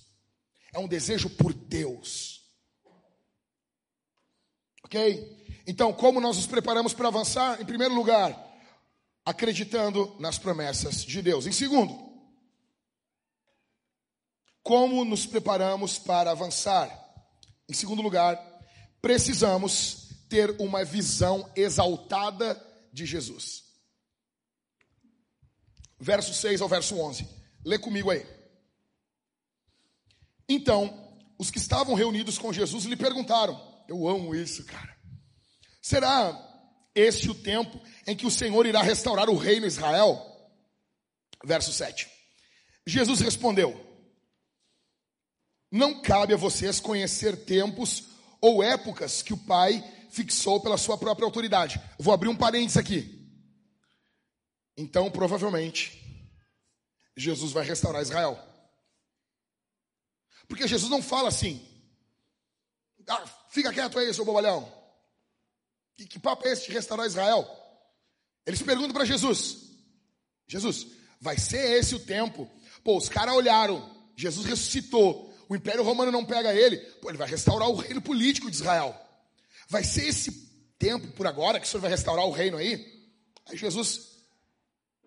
É um desejo por Deus. Ok? Então, como nós nos preparamos para avançar? Em primeiro lugar, acreditando nas promessas de Deus. Em segundo, como nos preparamos para avançar? Em segundo lugar, precisamos ter uma visão exaltada de Jesus verso 6 ao verso 11. Lê comigo aí. Então, os que estavam reunidos com Jesus lhe perguntaram: Eu amo isso, cara. Será este o tempo em que o Senhor irá restaurar o reino Israel? Verso 7. Jesus respondeu: Não cabe a vocês conhecer tempos ou épocas que o Pai fixou pela sua própria autoridade. Vou abrir um parênteses aqui. Então, provavelmente, Jesus vai restaurar Israel. Porque Jesus não fala assim. Ah, fica quieto aí, seu bobalhão. Que, que papo é esse de restaurar Israel? Eles perguntam para Jesus: Jesus, vai ser esse o tempo? Pô, os caras olharam, Jesus ressuscitou, o Império Romano não pega ele, pô, ele vai restaurar o reino político de Israel. Vai ser esse tempo por agora que o Senhor vai restaurar o reino aí? Aí Jesus,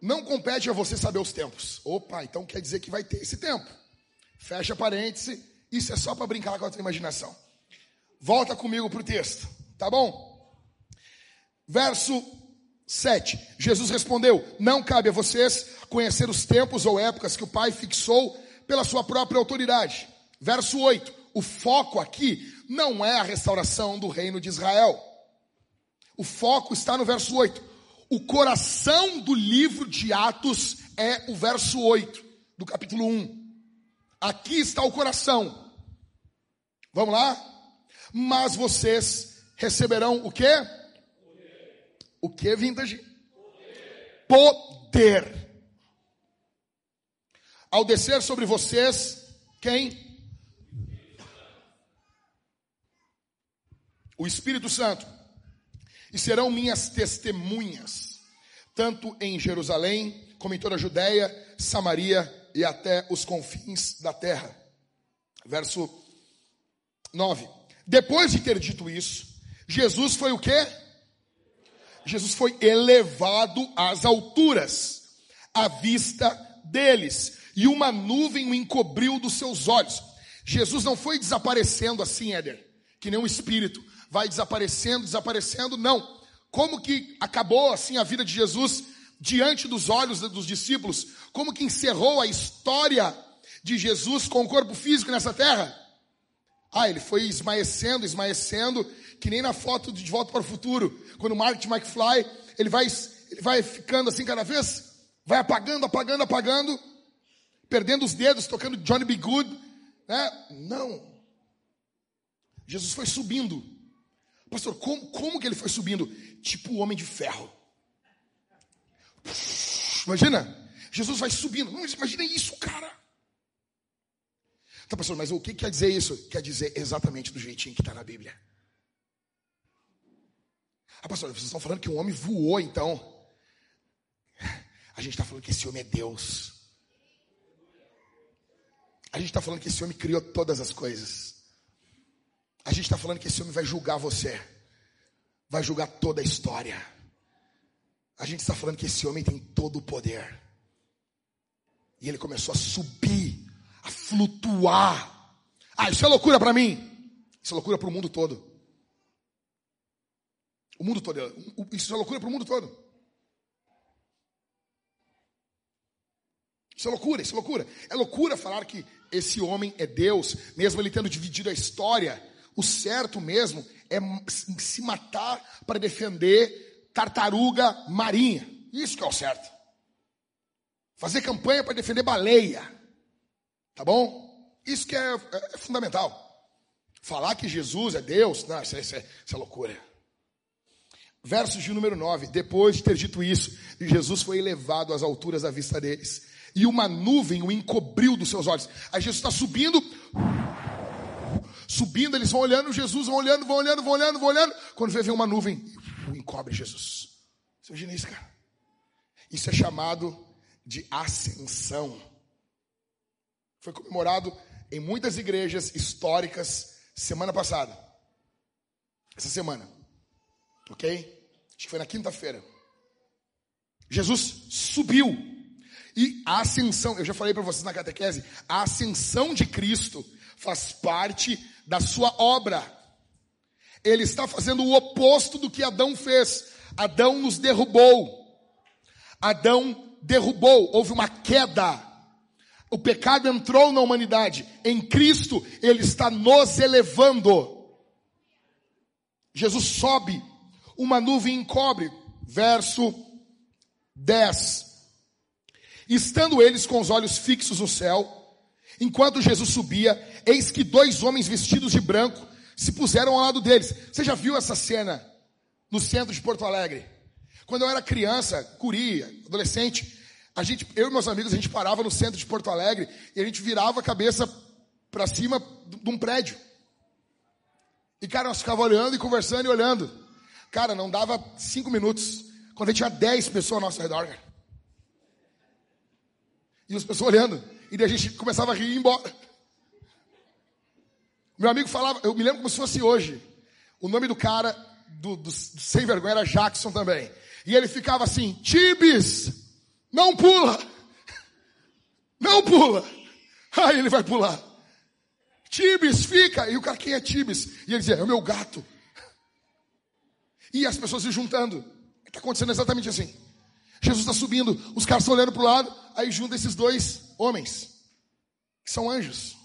não compete a você saber os tempos. Opa, então quer dizer que vai ter esse tempo. Fecha parêntese, isso é só para brincar com a tua imaginação. Volta comigo para o texto, tá bom? Verso 7. Jesus respondeu: Não cabe a vocês conhecer os tempos ou épocas que o Pai fixou pela sua própria autoridade. Verso 8. O foco aqui não é a restauração do reino de Israel. O foco está no verso 8. O coração do livro de Atos é o verso 8 do capítulo 1. Aqui está o coração. Vamos lá? Mas vocês receberão o quê? O que, vintage? Poder. Poder. Ao descer sobre vocês, quem? O Espírito Santo. E serão minhas testemunhas, tanto em Jerusalém, como em toda a Judéia, Samaria e até os confins da terra. Verso 9. Depois de ter dito isso, Jesus foi o quê? Jesus foi elevado às alturas, à vista deles, e uma nuvem o encobriu dos seus olhos. Jesus não foi desaparecendo assim, Éder, que nem um espírito, vai desaparecendo, desaparecendo, não. Como que acabou assim a vida de Jesus diante dos olhos dos discípulos? Como que encerrou a história de Jesus com o corpo físico nessa terra? Ah, ele foi esmaecendo, esmaecendo, que nem na foto de De Volta para o Futuro, quando o Mark McFly, ele vai, ele vai ficando assim cada vez, vai apagando, apagando, apagando, perdendo os dedos, tocando Johnny B. Good, né? Não. Jesus foi subindo. Pastor, como, como que ele foi subindo? Tipo o homem de ferro. Imagina, Jesus vai subindo. Imagina isso, cara. Então, pastor, mas o que quer dizer isso? Quer dizer exatamente do jeitinho que está na Bíblia. Ah, pastor, vocês estão falando que um homem voou, então. A gente está falando que esse homem é Deus. A gente está falando que esse homem criou todas as coisas. A gente está falando que esse homem vai julgar você. Vai julgar toda a história. A gente está falando que esse homem tem todo o poder. E ele começou a subir a flutuar. Ah, isso é loucura para mim. Isso é loucura para o mundo todo. O mundo todo. Isso é loucura para o mundo todo. Isso é loucura, isso é loucura. É loucura falar que esse homem é Deus, mesmo ele tendo dividido a história. O certo mesmo é se matar para defender tartaruga marinha. Isso que é o certo. Fazer campanha para defender baleia. Tá bom? Isso que é, é, é fundamental. Falar que Jesus é Deus, não, isso é, isso, é, isso é loucura. Verso de número 9: Depois de ter dito isso, Jesus foi elevado às alturas da vista deles, e uma nuvem o encobriu dos seus olhos. Aí Jesus está subindo, subindo, eles vão olhando Jesus, vão olhando, vão olhando, vão olhando, vão olhando. Quando vê, vem uma nuvem, encobre Jesus. Você imagina isso, cara? Isso é chamado de ascensão foi comemorado em muitas igrejas históricas semana passada. Essa semana. Ok? Acho que foi na quinta-feira. Jesus subiu. E a ascensão, eu já falei para vocês na catequese, a ascensão de Cristo faz parte da sua obra. Ele está fazendo o oposto do que Adão fez. Adão nos derrubou. Adão derrubou, houve uma queda O pecado entrou na humanidade. Em Cristo, Ele está nos elevando. Jesus sobe, uma nuvem encobre. Verso 10. Estando eles com os olhos fixos no céu, enquanto Jesus subia, eis que dois homens vestidos de branco se puseram ao lado deles. Você já viu essa cena no centro de Porto Alegre? Quando eu era criança, curi, adolescente, a gente, eu e meus amigos, a gente parava no centro de Porto Alegre e a gente virava a cabeça para cima de um prédio. E, cara, nós ficava olhando e conversando e olhando. Cara, não dava cinco minutos. Quando a gente tinha dez pessoas ao nosso redor, cara. E as pessoas olhando. E daí a gente começava a rir e ir embora. Meu amigo falava, eu me lembro como se fosse hoje. O nome do cara, do, do, do sem vergonha, era Jackson também. E ele ficava assim, Tibis, não pula, não pula. Aí ele vai pular. Tibis, fica. E o cara, quem é Tibis? E ele dizia, é o meu gato. E as pessoas se juntando. Está acontecendo exatamente assim. Jesus está subindo, os caras estão olhando para o lado, aí junta esses dois homens, que são anjos.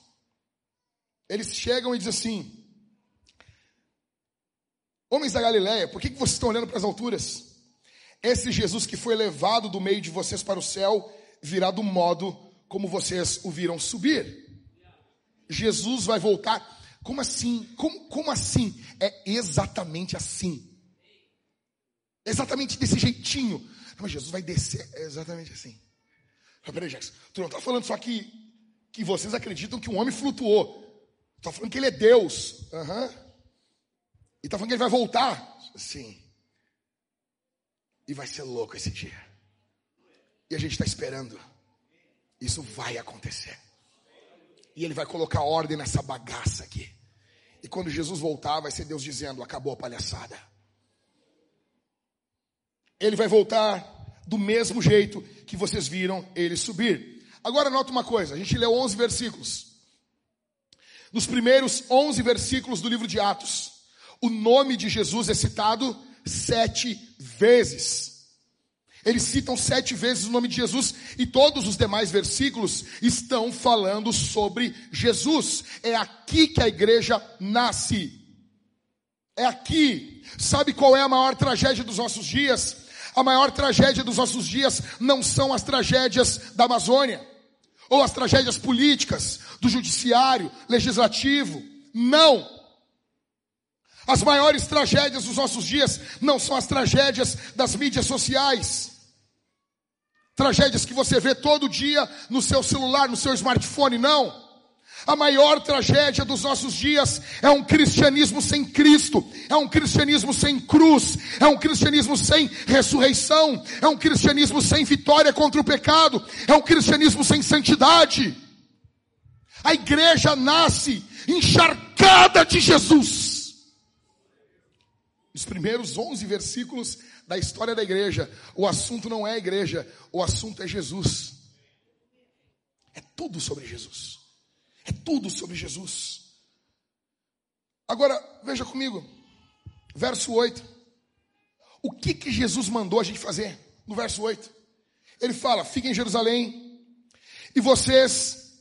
Eles chegam e dizem assim: Homens da Galileia, por que, que vocês estão olhando para as alturas? Esse Jesus que foi levado do meio de vocês para o céu virá do modo como vocês o viram subir. Jesus vai voltar. Como assim? Como, como assim? É exatamente assim. Exatamente desse jeitinho. Mas Jesus vai descer. Exatamente assim. Peraí, Jackson. Tu não está falando só que, que vocês acreditam que um homem flutuou. Está falando que ele é Deus. Uhum. E está falando que ele vai voltar. Sim. E vai ser louco esse dia. E a gente está esperando. Isso vai acontecer. E ele vai colocar ordem nessa bagaça aqui. E quando Jesus voltar, vai ser Deus dizendo: acabou a palhaçada. Ele vai voltar do mesmo jeito que vocês viram ele subir. Agora nota uma coisa: a gente leu 11 versículos. Nos primeiros 11 versículos do livro de Atos, o nome de Jesus é citado sete vezes. Eles citam sete vezes o nome de Jesus e todos os demais versículos estão falando sobre Jesus. É aqui que a igreja nasce. É aqui. Sabe qual é a maior tragédia dos nossos dias? A maior tragédia dos nossos dias não são as tragédias da Amazônia, ou as tragédias políticas, do judiciário, legislativo. Não. As maiores tragédias dos nossos dias não são as tragédias das mídias sociais. Tragédias que você vê todo dia no seu celular, no seu smartphone, não. A maior tragédia dos nossos dias é um cristianismo sem Cristo, é um cristianismo sem cruz, é um cristianismo sem ressurreição, é um cristianismo sem vitória contra o pecado, é um cristianismo sem santidade. A igreja nasce encharcada de Jesus. Os primeiros 11 versículos da história da igreja, o assunto não é a igreja, o assunto é Jesus. É tudo sobre Jesus. É tudo sobre Jesus. Agora, veja comigo, verso 8. O que que Jesus mandou a gente fazer? No verso 8. Ele fala: Fiquem em Jerusalém, e vocês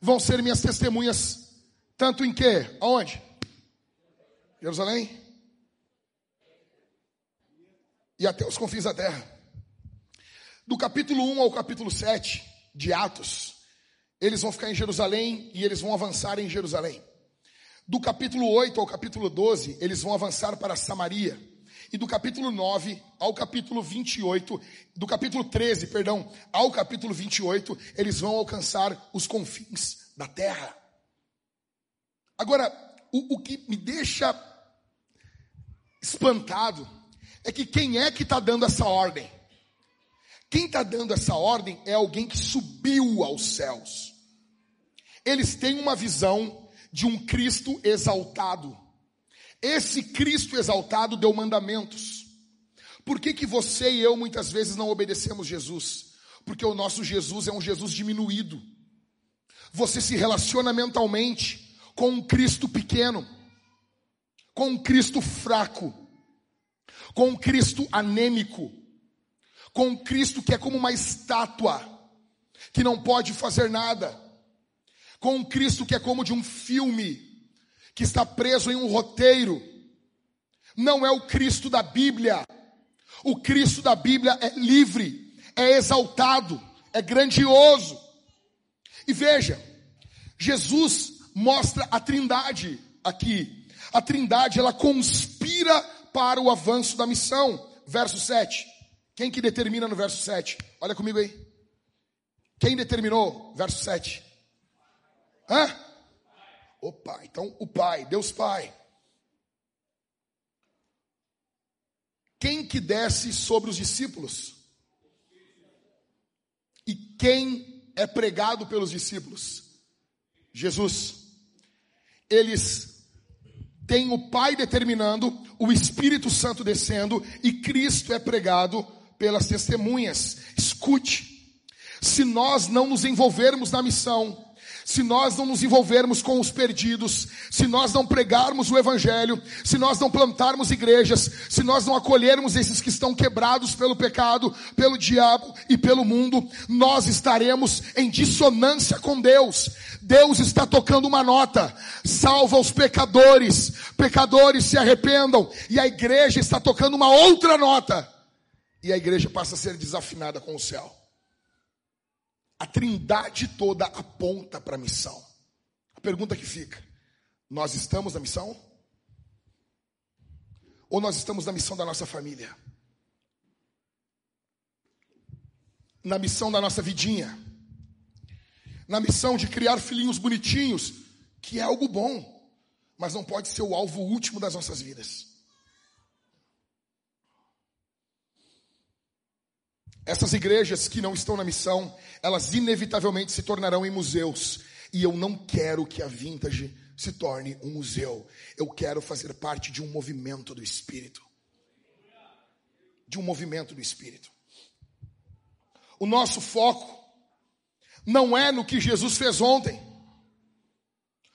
vão ser minhas testemunhas, tanto em que? Aonde? Jerusalém? E até os confins da terra. Do capítulo 1 ao capítulo 7 de Atos, eles vão ficar em Jerusalém e eles vão avançar em Jerusalém. Do capítulo 8 ao capítulo 12, eles vão avançar para Samaria. E do capítulo 9 ao capítulo 28, do capítulo 13, perdão, ao capítulo 28, eles vão alcançar os confins da terra. Agora, o, o que me deixa espantado é que quem é que está dando essa ordem? Quem está dando essa ordem é alguém que subiu aos céus. Eles têm uma visão de um Cristo exaltado. Esse Cristo exaltado deu mandamentos. Por que, que você e eu muitas vezes não obedecemos Jesus? Porque o nosso Jesus é um Jesus diminuído. Você se relaciona mentalmente com um Cristo pequeno, com um Cristo fraco, com um Cristo anêmico, com um Cristo que é como uma estátua. que não pode fazer nada, com um Cristo que é como de um filme, que está preso em um roteiro. Não é o Cristo da Bíblia. O Cristo da Bíblia é livre, é exaltado, é grandioso. E veja, Jesus mostra a Trindade aqui. A Trindade ela conspira para o avanço da missão. Verso 7. Quem que determina no verso 7? Olha comigo aí. Quem determinou? Verso 7. Hã? O Pai. Então, o Pai, Deus Pai. Quem que desce sobre os discípulos? E quem é pregado pelos discípulos? Jesus. Eles têm o Pai determinando, o Espírito Santo descendo e Cristo é pregado pelas testemunhas. Escute. Se nós não nos envolvermos na missão, se nós não nos envolvermos com os perdidos, se nós não pregarmos o Evangelho, se nós não plantarmos igrejas, se nós não acolhermos esses que estão quebrados pelo pecado, pelo diabo e pelo mundo, nós estaremos em dissonância com Deus. Deus está tocando uma nota, salva os pecadores, pecadores se arrependam, e a igreja está tocando uma outra nota, e a igreja passa a ser desafinada com o céu. A trindade toda aponta para a missão. A pergunta que fica: nós estamos na missão? Ou nós estamos na missão da nossa família? Na missão da nossa vidinha? Na missão de criar filhinhos bonitinhos, que é algo bom, mas não pode ser o alvo último das nossas vidas. Essas igrejas que não estão na missão, elas inevitavelmente se tornarão em museus. E eu não quero que a Vintage se torne um museu. Eu quero fazer parte de um movimento do Espírito. De um movimento do Espírito. O nosso foco não é no que Jesus fez ontem.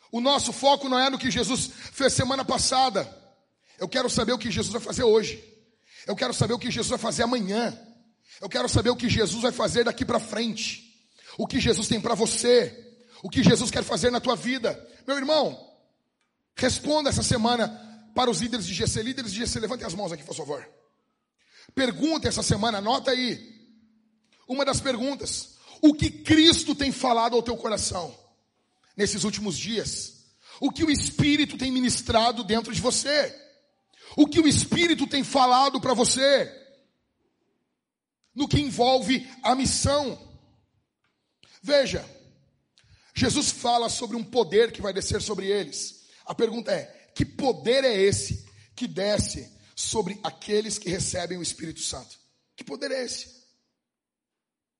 O nosso foco não é no que Jesus fez semana passada. Eu quero saber o que Jesus vai fazer hoje. Eu quero saber o que Jesus vai fazer amanhã. Eu quero saber o que Jesus vai fazer daqui para frente. O que Jesus tem para você. O que Jesus quer fazer na tua vida. Meu irmão, responda essa semana para os líderes de GC. Líderes de GC, levantem as mãos aqui, por favor. Pergunta essa semana, anota aí. Uma das perguntas. O que Cristo tem falado ao teu coração nesses últimos dias? O que o Espírito tem ministrado dentro de você? O que o Espírito tem falado para você? No que envolve a missão. Veja, Jesus fala sobre um poder que vai descer sobre eles. A pergunta é: que poder é esse que desce sobre aqueles que recebem o Espírito Santo? Que poder é esse?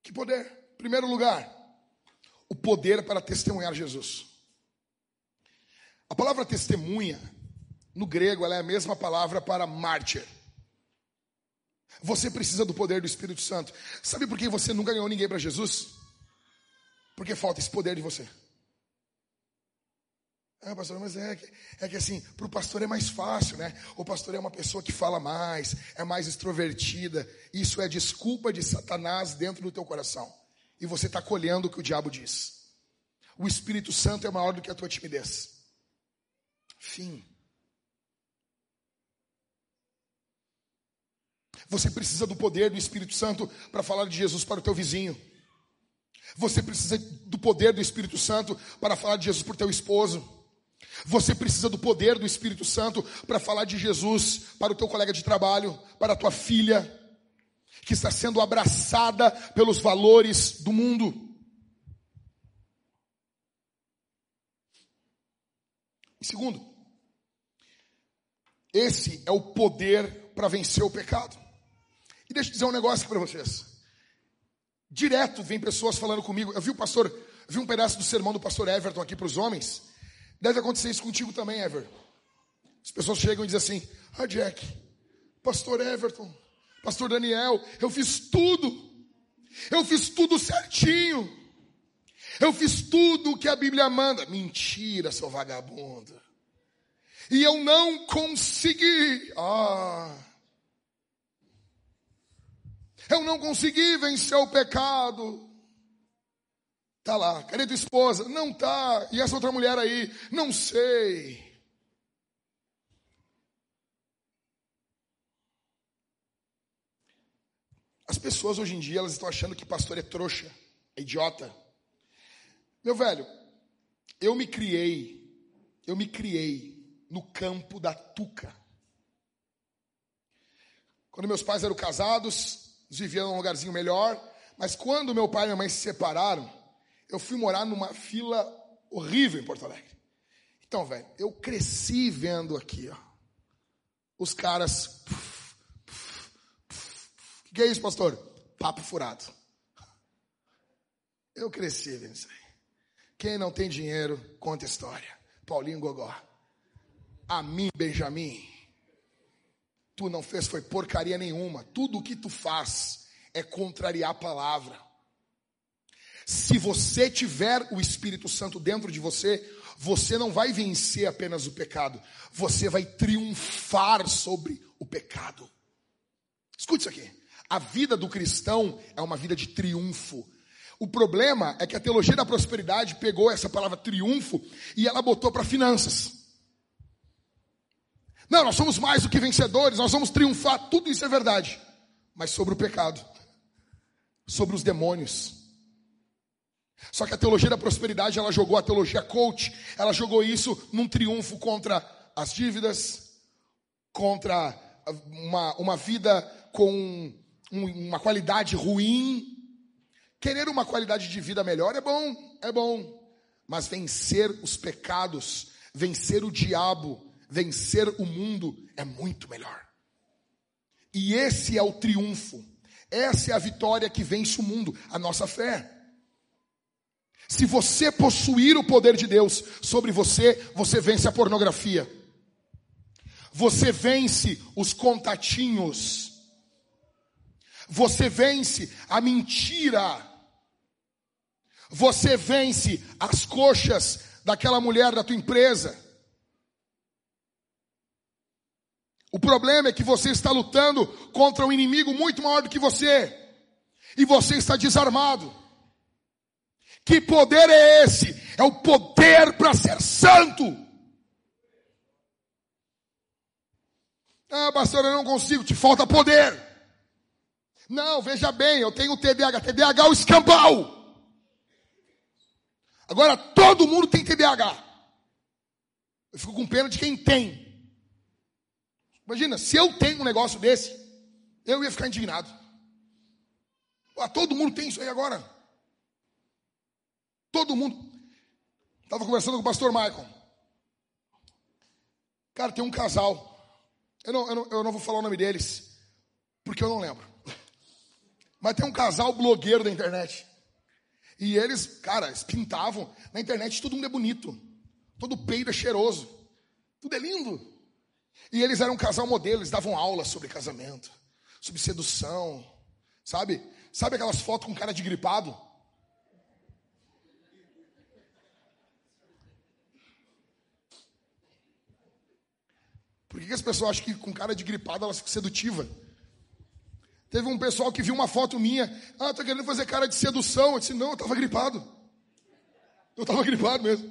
Que poder? Em primeiro lugar, o poder para testemunhar Jesus. A palavra testemunha, no grego, ela é a mesma palavra para mártir. Você precisa do poder do Espírito Santo. Sabe por que você nunca ganhou ninguém para Jesus? Porque falta esse poder de você. Ah, pastor, mas é que, é que assim, para o pastor é mais fácil, né? O pastor é uma pessoa que fala mais, é mais extrovertida. Isso é desculpa de Satanás dentro do teu coração. E você está colhendo o que o diabo diz. O Espírito Santo é maior do que a tua timidez. Fim. Você precisa do poder do Espírito Santo para falar de Jesus para o teu vizinho. Você precisa do poder do Espírito Santo para falar de Jesus para o teu esposo. Você precisa do poder do Espírito Santo para falar de Jesus para o teu colega de trabalho, para a tua filha, que está sendo abraçada pelos valores do mundo. E segundo, esse é o poder para vencer o pecado. E deixa eu dizer um negócio para vocês. Direto vem pessoas falando comigo. Eu vi o pastor, vi um pedaço do sermão do pastor Everton aqui para os homens. Deve acontecer isso contigo também, Ever. As pessoas chegam e dizem assim: Ah, Jack, pastor Everton, pastor Daniel, eu fiz tudo. Eu fiz tudo certinho. Eu fiz tudo o que a Bíblia manda. Mentira, seu vagabundo. E eu não consegui. Ah. Eu não consegui vencer o pecado. Tá lá. Cadê tua esposa? Não tá. E essa outra mulher aí? Não sei. As pessoas hoje em dia elas estão achando que pastor é trouxa, é idiota. Meu velho, eu me criei, eu me criei no campo da tuca. Quando meus pais eram casados, viviam num lugarzinho melhor, mas quando meu pai e minha mãe se separaram, eu fui morar numa fila horrível em Porto Alegre. Então, velho, eu cresci vendo aqui, ó, os caras. O que é isso, pastor? Papo furado. Eu cresci vendo isso aí. Quem não tem dinheiro, conta história. Paulinho Gogó. A mim, Benjamin. Tu não fez foi porcaria nenhuma. Tudo o que tu faz é contrariar a palavra. Se você tiver o Espírito Santo dentro de você, você não vai vencer apenas o pecado, você vai triunfar sobre o pecado. Escute isso aqui. A vida do cristão é uma vida de triunfo. O problema é que a teologia da prosperidade pegou essa palavra triunfo e ela botou para finanças. Não, nós somos mais do que vencedores, nós vamos triunfar, tudo isso é verdade. Mas sobre o pecado, sobre os demônios, só que a teologia da prosperidade, ela jogou a teologia coach, ela jogou isso num triunfo contra as dívidas, contra uma, uma vida com uma qualidade ruim. Querer uma qualidade de vida melhor é bom, é bom. Mas vencer os pecados, vencer o diabo, vencer o mundo é muito melhor. E esse é o triunfo. Essa é a vitória que vence o mundo, a nossa fé. Se você possuir o poder de Deus sobre você, você vence a pornografia. Você vence os contatinhos. Você vence a mentira. Você vence as coxas daquela mulher da tua empresa. O problema é que você está lutando contra um inimigo muito maior do que você. E você está desarmado. Que poder é esse? É o poder para ser santo. Ah, pastor, eu não consigo, te falta poder. Não, veja bem, eu tenho TDAH. TDAH é o escambau. Agora todo mundo tem TDAH. Eu fico com pena de quem tem. Imagina, se eu tenho um negócio desse, eu ia ficar indignado. Ah, todo mundo tem isso aí agora. Todo mundo. Estava conversando com o pastor Michael. Cara, tem um casal. Eu não, eu, não, eu não vou falar o nome deles, porque eu não lembro. Mas tem um casal blogueiro da internet. E eles, cara, eles pintavam. Na internet todo mundo é bonito. Todo peito é cheiroso. Tudo é lindo. E eles eram um casal modelo, eles davam aula sobre casamento, sobre sedução. Sabe? Sabe aquelas fotos com cara de gripado? Por que, as pessoas acham que com cara de gripada elas ficam sedutiva? Teve um pessoal que viu uma foto minha. Ah, tô querendo fazer cara de sedução. Eu disse, não, eu estava gripado. Eu estava gripado mesmo.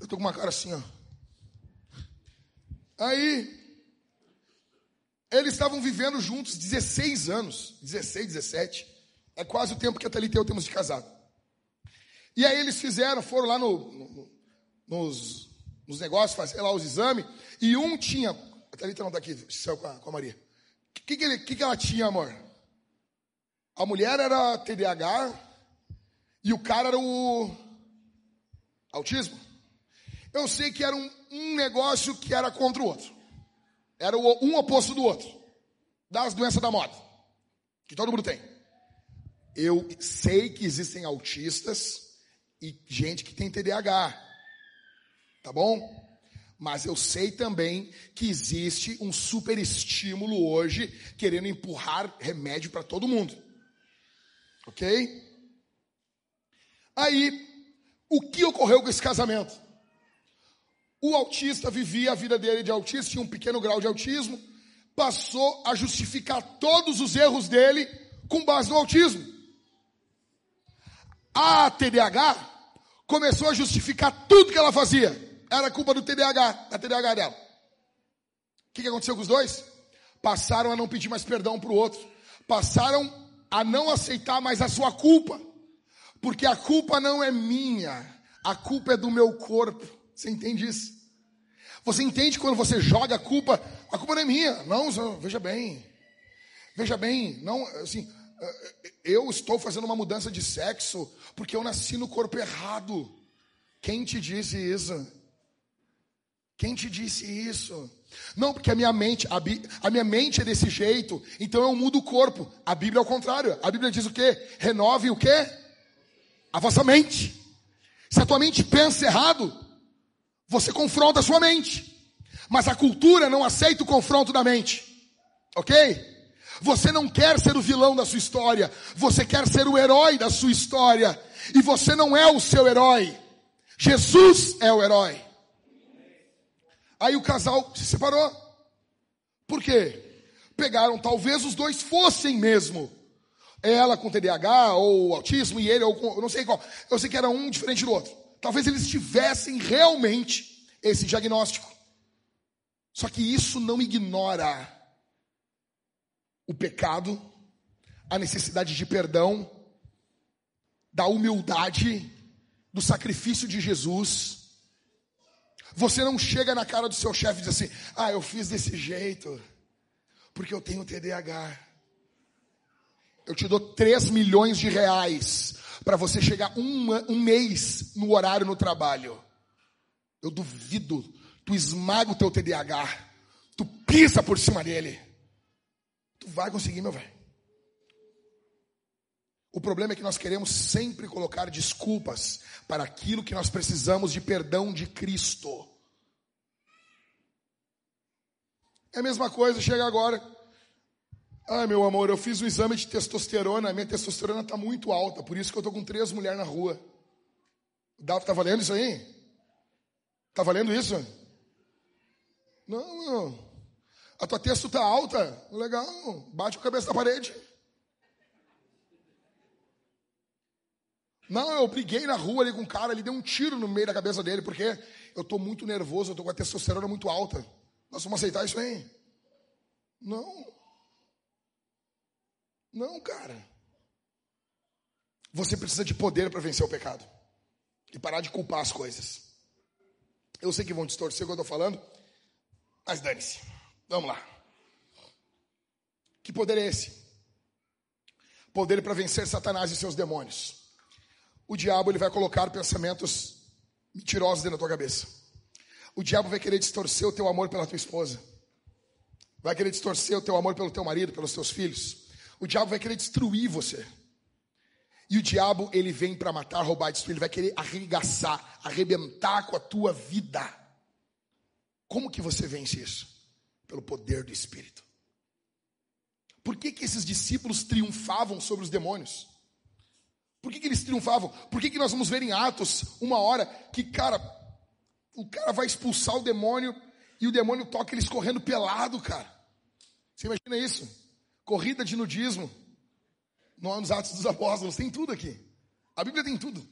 Eu tô com uma cara assim, ó. Aí, eles estavam vivendo juntos 16 anos. 16, 17. É quase o tempo que a Thalita e eu temos de casado. E aí eles fizeram, foram lá no, no, nos nos negócios, fazer lá os exames, e um tinha. A Thalita não está aqui, céu com a, com a Maria. O que, que, que, que ela tinha, amor? A mulher era TDAH e o cara era o autismo. Eu sei que era um, um negócio que era contra o outro. Era o, um oposto do outro. Das doenças da moda. Que todo mundo tem. Eu sei que existem autistas e gente que tem TDAH. Tá bom? Mas eu sei também que existe um super estímulo hoje querendo empurrar remédio para todo mundo. Ok? Aí, o que ocorreu com esse casamento? O autista vivia a vida dele de autista, tinha um pequeno grau de autismo, passou a justificar todos os erros dele com base no autismo. A TDAH começou a justificar tudo que ela fazia. Era culpa do TDAH, da TDAH dela. O que, que aconteceu com os dois? Passaram a não pedir mais perdão para o outro. Passaram a não aceitar mais a sua culpa. Porque a culpa não é minha, a culpa é do meu corpo. Você entende isso? Você entende quando você joga a culpa? A culpa não é minha. Não, veja bem. Veja bem, não, assim, eu estou fazendo uma mudança de sexo porque eu nasci no corpo errado. Quem te disse isso? Quem te disse isso? Não, porque a minha mente, a, a, minha mente é desse jeito, então eu mudo o corpo. A Bíblia é o contrário. A Bíblia diz o quê? Renove o quê? A vossa mente. Se a tua mente pensa errado, você confronta a sua mente. Mas a cultura não aceita o confronto da mente. Ok? Você não quer ser o vilão da sua história, você quer ser o herói da sua história. E você não é o seu herói. Jesus é o herói. Aí o casal se separou. Por quê? Pegaram, talvez os dois fossem mesmo. Ela com TDAH ou autismo e ele, ou com, não sei qual. Eu sei que era um diferente do outro. Talvez eles tivessem realmente esse diagnóstico. Só que isso não ignora o pecado, a necessidade de perdão, da humildade, do sacrifício de Jesus. Você não chega na cara do seu chefe e diz assim: ah, eu fiz desse jeito, porque eu tenho TDAH. Eu te dou 3 milhões de reais para você chegar um, um mês no horário no trabalho. Eu duvido, tu esmaga o teu TDAH, tu pisa por cima dele. Tu vai conseguir, meu velho. O problema é que nós queremos sempre colocar desculpas para aquilo que nós precisamos de perdão de Cristo. É a mesma coisa, chega agora. Ah, meu amor, eu fiz o exame de testosterona, minha testosterona está muito alta, por isso que eu estou com três mulheres na rua. Dá, tá valendo isso aí? Tá valendo isso? Não, não. A tua texto está alta? Legal, bate a cabeça na parede. Não, eu briguei na rua ali com um cara, ele deu um tiro no meio da cabeça dele, porque eu estou muito nervoso, eu estou com a testosterona muito alta. Nós vamos aceitar isso aí? Não. Não, cara. Você precisa de poder para vencer o pecado. E parar de culpar as coisas. Eu sei que vão distorcer o que eu estou falando, mas dane-se. Vamos lá. Que poder é esse? Poder para vencer Satanás e seus demônios. O diabo ele vai colocar pensamentos mentirosos dentro da tua cabeça. O diabo vai querer distorcer o teu amor pela tua esposa. Vai querer distorcer o teu amor pelo teu marido, pelos teus filhos. O diabo vai querer destruir você. E o diabo, ele vem para matar, roubar, destruir. Ele vai querer arregaçar, arrebentar com a tua vida. Como que você vence isso? Pelo poder do Espírito. Por que, que esses discípulos triunfavam sobre os demônios? Por que, que eles triunfavam? Por que, que nós vamos ver em Atos uma hora que, cara, o cara vai expulsar o demônio e o demônio toca eles correndo pelado, cara. Você imagina isso? Corrida de nudismo. Nos Atos dos Apóstolos, tem tudo aqui. A Bíblia tem tudo.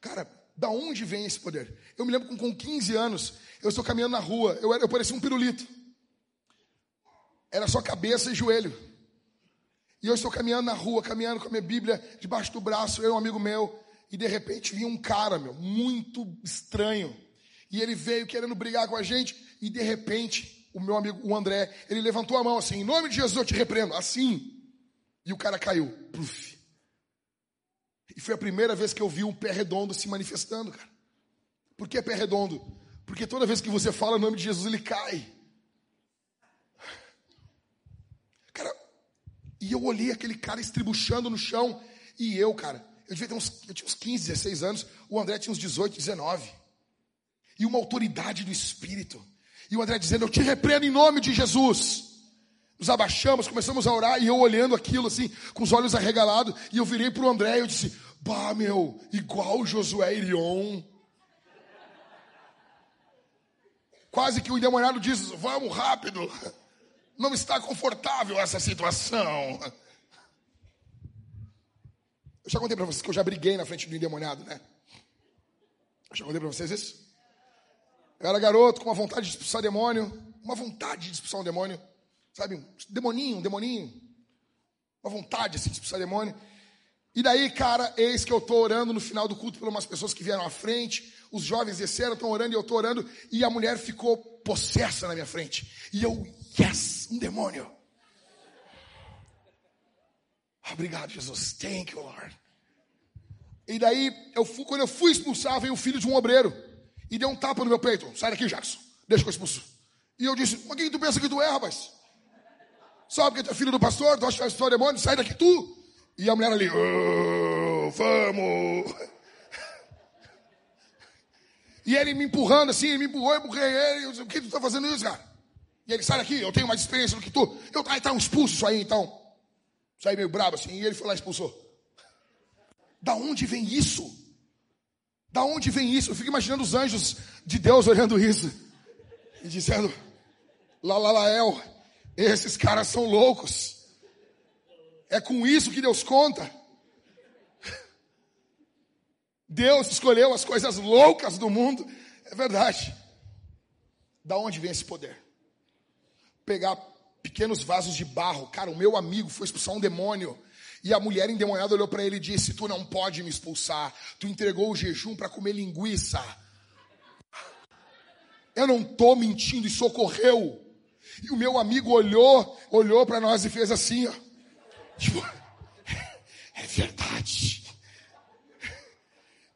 Cara, da onde vem esse poder? Eu me lembro com, com 15 anos, eu estou caminhando na rua, eu, eu parecia um pirulito. Era só cabeça e joelho. E eu estou caminhando na rua, caminhando com a minha Bíblia debaixo do braço, eu e um amigo meu, e de repente vinha um cara, meu, muito estranho. E ele veio querendo brigar com a gente, e de repente, o meu amigo, o André, ele levantou a mão assim, em nome de Jesus eu te repreendo, assim. E o cara caiu. Pluf. E foi a primeira vez que eu vi um pé redondo se manifestando, cara. Por que pé redondo? Porque toda vez que você fala o nome de Jesus, ele cai. Cara, e eu olhei aquele cara estribuchando no chão, e eu, cara, eu devia ter uns, eu tinha uns 15, 16 anos, o André tinha uns 18, 19. E uma autoridade do Espírito. E o André dizendo, eu te repreendo em nome de Jesus. Nos abaixamos, começamos a orar, e eu olhando aquilo assim, com os olhos arregalados, e eu virei para o André e eu disse, Bah, meu, igual Josué Irion. Quase que o endemoniado diz: Vamos rápido, não está confortável essa situação. Eu já contei para vocês que eu já briguei na frente do endemoniado, né? Eu já contei para vocês isso? Eu era garoto com uma vontade de expulsar demônio, uma vontade de expulsar um demônio, sabe? Demoninho, demoninho. Uma vontade assim, de expulsar demônio. E daí, cara, eis que eu estou orando no final do culto por umas pessoas que vieram à frente. Os jovens desceram, estão orando e eu estou orando. E a mulher ficou possessa na minha frente. E eu, yes, um demônio. Obrigado, Jesus. Thank you, Lord. E daí, eu fui, quando eu fui expulsar, veio o filho de um obreiro. E deu um tapa no meu peito. Sai daqui, Jackson. Deixa que eu expulso. E eu disse, mas quem tu pensa que tu é, rapaz? Sabe que tu é filho do pastor? Tu acha que expulsar o demônio? Sai daqui, tu. E a mulher ali, vamos. E ele me empurrando assim, ele me empurrou, empurrei ele. Eu disse, o que tu está fazendo isso, cara? E ele, sai daqui, eu tenho mais experiência do que tu. Eu, ah, então expulso isso aí, então. Saí meio brabo assim, e ele foi lá e expulsou. Da onde vem isso? Da onde vem isso? Eu fico imaginando os anjos de Deus olhando isso e dizendo: Lalalael, esses caras são loucos. É com isso que Deus conta. Deus escolheu as coisas loucas do mundo. É verdade. Da onde vem esse poder? Pegar pequenos vasos de barro. Cara, o meu amigo foi expulsar um demônio. E a mulher endemoniada olhou para ele e disse: Tu não pode me expulsar. Tu entregou o jejum para comer linguiça. Eu não estou mentindo, e socorreu. E o meu amigo olhou, olhou para nós e fez assim, ó. Tipo, é verdade.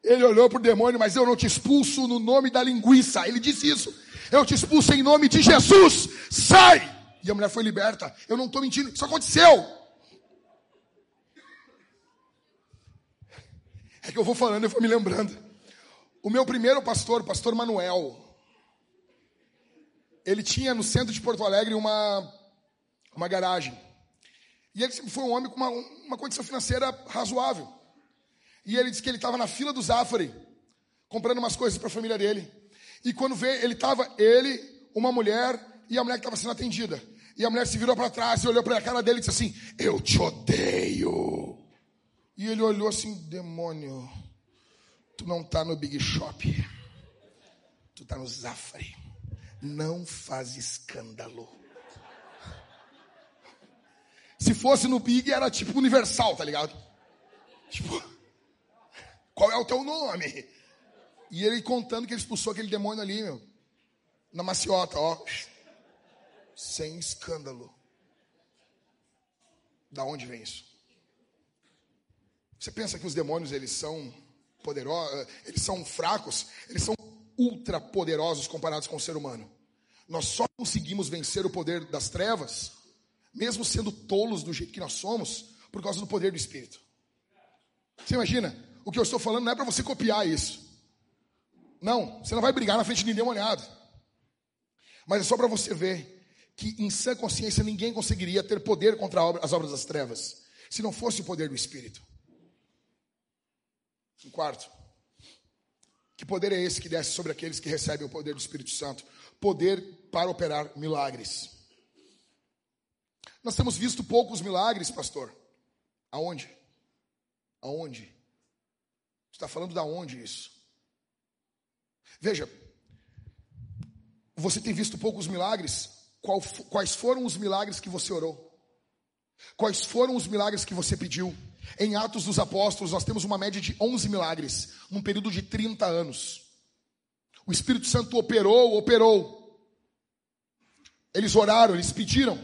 Ele olhou para o demônio, mas eu não te expulso no nome da linguiça. Ele disse isso. Eu te expulso em nome de Jesus. Sai! E a mulher foi liberta. Eu não estou mentindo, isso aconteceu. É que eu vou falando, eu vou me lembrando. O meu primeiro pastor, o pastor Manuel, ele tinha no centro de Porto Alegre uma, uma garagem. E ele sempre foi um homem com uma, uma condição financeira razoável. E ele disse que ele estava na fila do Zafari, comprando umas coisas para a família dele. E quando veio, ele estava, ele, uma mulher e a mulher que estava sendo atendida. E a mulher se virou para trás e olhou para a cara dele e disse assim: Eu te odeio. E ele olhou assim: Demônio, tu não está no Big Shop, tu está no Zafari. Não faz escândalo. Se fosse no Big, era tipo universal, tá ligado? Tipo, qual é o teu nome? E ele contando que ele expulsou aquele demônio ali, meu, na maciota, ó sem escândalo. Da onde vem isso? Você pensa que os demônios eles são poderosos, eh, eles são fracos, eles são ultra poderosos comparados com o ser humano. Nós só conseguimos vencer o poder das trevas, mesmo sendo tolos do jeito que nós somos, por causa do poder do Espírito. Você imagina? O que eu estou falando não é para você copiar isso. Não, você não vai brigar na frente de ninguém olhado. Mas é só para você ver que em sã consciência ninguém conseguiria ter poder contra as obras das trevas, se não fosse o poder do Espírito. Em quarto, que poder é esse que desce sobre aqueles que recebem o poder do Espírito Santo? Poder para operar milagres. Nós temos visto poucos milagres, pastor. Aonde? Aonde? Está falando da onde isso? Veja, você tem visto poucos milagres quais foram os milagres que você orou? Quais foram os milagres que você pediu? Em Atos dos Apóstolos, nós temos uma média de 11 milagres, num período de 30 anos. O Espírito Santo operou, operou. Eles oraram, eles pediram.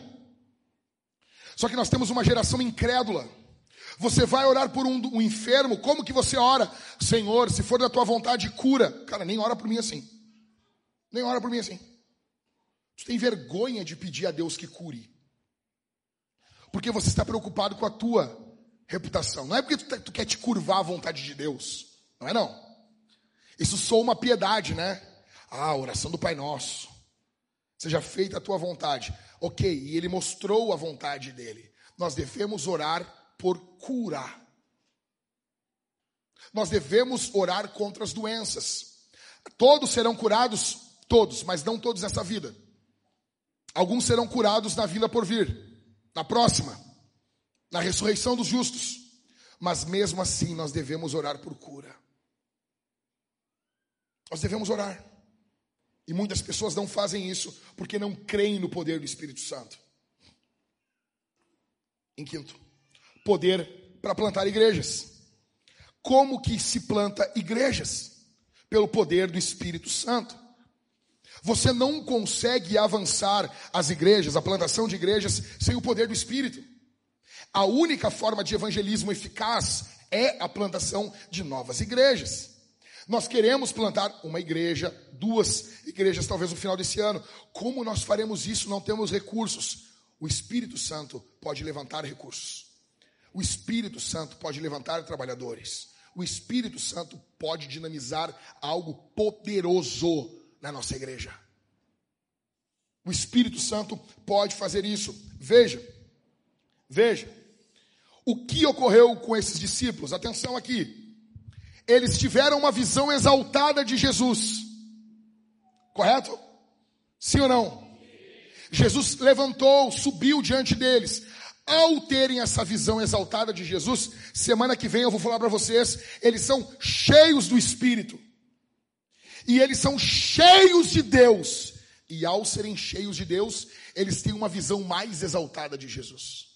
Só que nós temos uma geração incrédula. Você vai orar por um, um, enfermo, como que você ora? Senhor, se for da tua vontade, cura. Cara, nem ora por mim assim. Nem ora por mim assim. Você tem vergonha de pedir a Deus que cure. Porque você está preocupado com a tua reputação. Não é porque tu, tá, tu quer te curvar à vontade de Deus. Não é não. Isso sou uma piedade, né? Ah, oração do Pai Nosso. Seja feita a tua vontade. Ok, e ele mostrou a vontade dele. Nós devemos orar por cura. Nós devemos orar contra as doenças. Todos serão curados, todos, mas não todos nessa vida. Alguns serão curados na vinda por vir, na próxima, na ressurreição dos justos. Mas mesmo assim nós devemos orar por cura. Nós devemos orar. E muitas pessoas não fazem isso porque não creem no poder do Espírito Santo. Em quinto, poder para plantar igrejas. Como que se planta igrejas? Pelo poder do Espírito Santo. Você não consegue avançar as igrejas, a plantação de igrejas, sem o poder do Espírito. A única forma de evangelismo eficaz é a plantação de novas igrejas. Nós queremos plantar uma igreja, duas igrejas, talvez no final desse ano. Como nós faremos isso? Não temos recursos. O Espírito Santo pode levantar recursos. O Espírito Santo pode levantar trabalhadores. O Espírito Santo pode dinamizar algo poderoso na nossa igreja. O Espírito Santo pode fazer isso. Veja, veja, o que ocorreu com esses discípulos? Atenção aqui. Eles tiveram uma visão exaltada de Jesus. Correto? Sim ou não? Jesus levantou, subiu diante deles. Ao terem essa visão exaltada de Jesus, semana que vem eu vou falar para vocês, eles são cheios do Espírito. E eles são cheios de Deus. E ao serem cheios de Deus, eles têm uma visão mais exaltada de Jesus.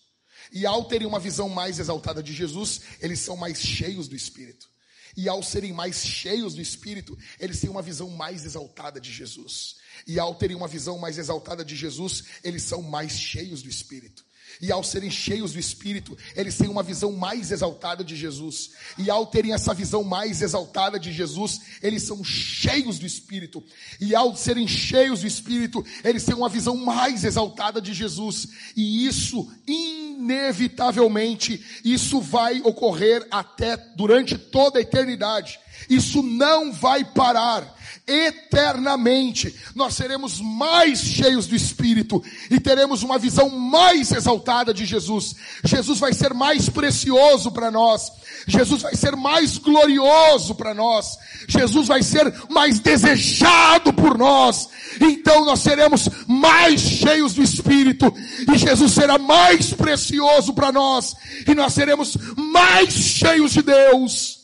E ao terem uma visão mais exaltada de Jesus, eles são mais cheios do Espírito. E ao serem mais cheios do Espírito, eles têm uma visão mais exaltada de Jesus. E ao terem uma visão mais exaltada de Jesus, eles são mais cheios do Espírito. E ao serem cheios do Espírito, eles têm uma visão mais exaltada de Jesus. E ao terem essa visão mais exaltada de Jesus, eles são cheios do Espírito. E ao serem cheios do Espírito, eles têm uma visão mais exaltada de Jesus. E isso, inevitavelmente, isso vai ocorrer até durante toda a eternidade. Isso não vai parar eternamente. Nós seremos mais cheios do Espírito e teremos uma visão mais exaltada de Jesus. Jesus vai ser mais precioso para nós. Jesus vai ser mais glorioso para nós. Jesus vai ser mais desejado por nós. Então nós seremos mais cheios do Espírito e Jesus será mais precioso para nós e nós seremos mais cheios de Deus.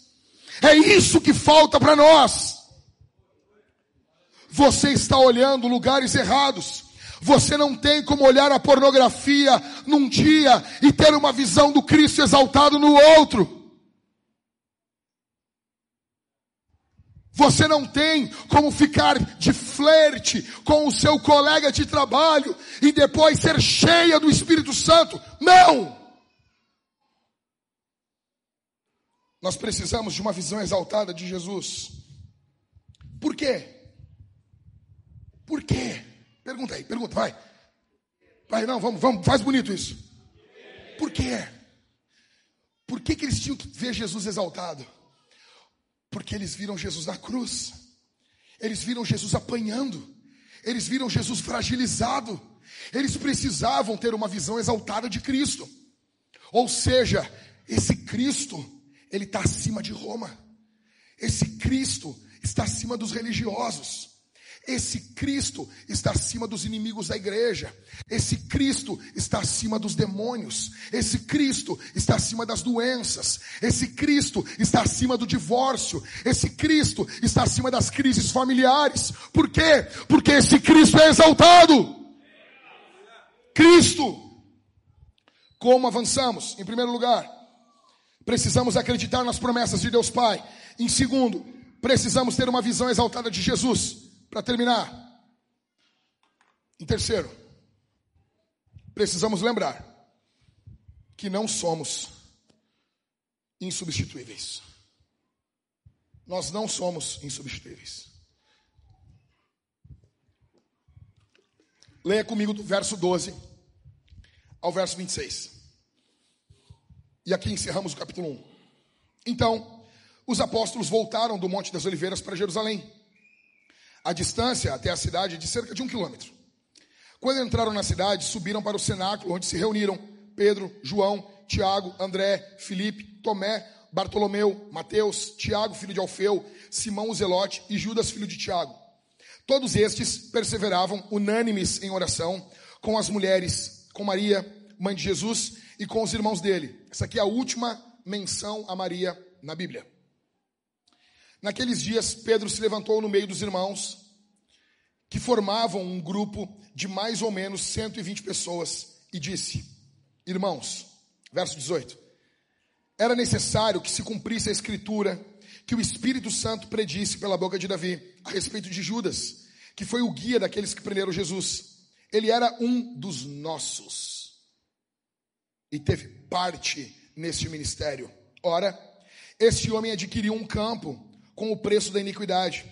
É isso que falta para nós. Você está olhando lugares errados. Você não tem como olhar a pornografia num dia e ter uma visão do Cristo exaltado no outro. Você não tem como ficar de flerte com o seu colega de trabalho e depois ser cheia do Espírito Santo. Não! Nós precisamos de uma visão exaltada de Jesus. Por quê? Por quê? Pergunta aí, pergunta, vai. Vai, não, vamos, vamos, faz bonito isso. Por quê? Por que, que eles tinham que ver Jesus exaltado? Porque eles viram Jesus na cruz, eles viram Jesus apanhando, eles viram Jesus fragilizado, eles precisavam ter uma visão exaltada de Cristo. Ou seja, esse Cristo, ele está acima de Roma, esse Cristo está acima dos religiosos. Esse Cristo está acima dos inimigos da igreja. Esse Cristo está acima dos demônios. Esse Cristo está acima das doenças. Esse Cristo está acima do divórcio. Esse Cristo está acima das crises familiares. Por quê? Porque esse Cristo é exaltado. Cristo. Como avançamos? Em primeiro lugar, precisamos acreditar nas promessas de Deus Pai. Em segundo, precisamos ter uma visão exaltada de Jesus. Para terminar, em terceiro, precisamos lembrar que não somos insubstituíveis. Nós não somos insubstituíveis. Leia comigo do verso 12 ao verso 26. E aqui encerramos o capítulo 1. Então, os apóstolos voltaram do Monte das Oliveiras para Jerusalém. A distância até a cidade é de cerca de um quilômetro. Quando entraram na cidade, subiram para o cenáculo, onde se reuniram Pedro, João, Tiago, André, Filipe, Tomé, Bartolomeu, Mateus, Tiago, filho de Alfeu, Simão o Zelote e Judas, filho de Tiago. Todos estes perseveravam unânimes em oração com as mulheres, com Maria, mãe de Jesus, e com os irmãos dele. Essa aqui é a última menção a Maria na Bíblia. Naqueles dias, Pedro se levantou no meio dos irmãos, que formavam um grupo de mais ou menos 120 pessoas, e disse: Irmãos, verso 18: Era necessário que se cumprisse a escritura que o Espírito Santo predisse pela boca de Davi a respeito de Judas, que foi o guia daqueles que prenderam Jesus. Ele era um dos nossos e teve parte neste ministério. Ora, este homem adquiriu um campo com o preço da iniquidade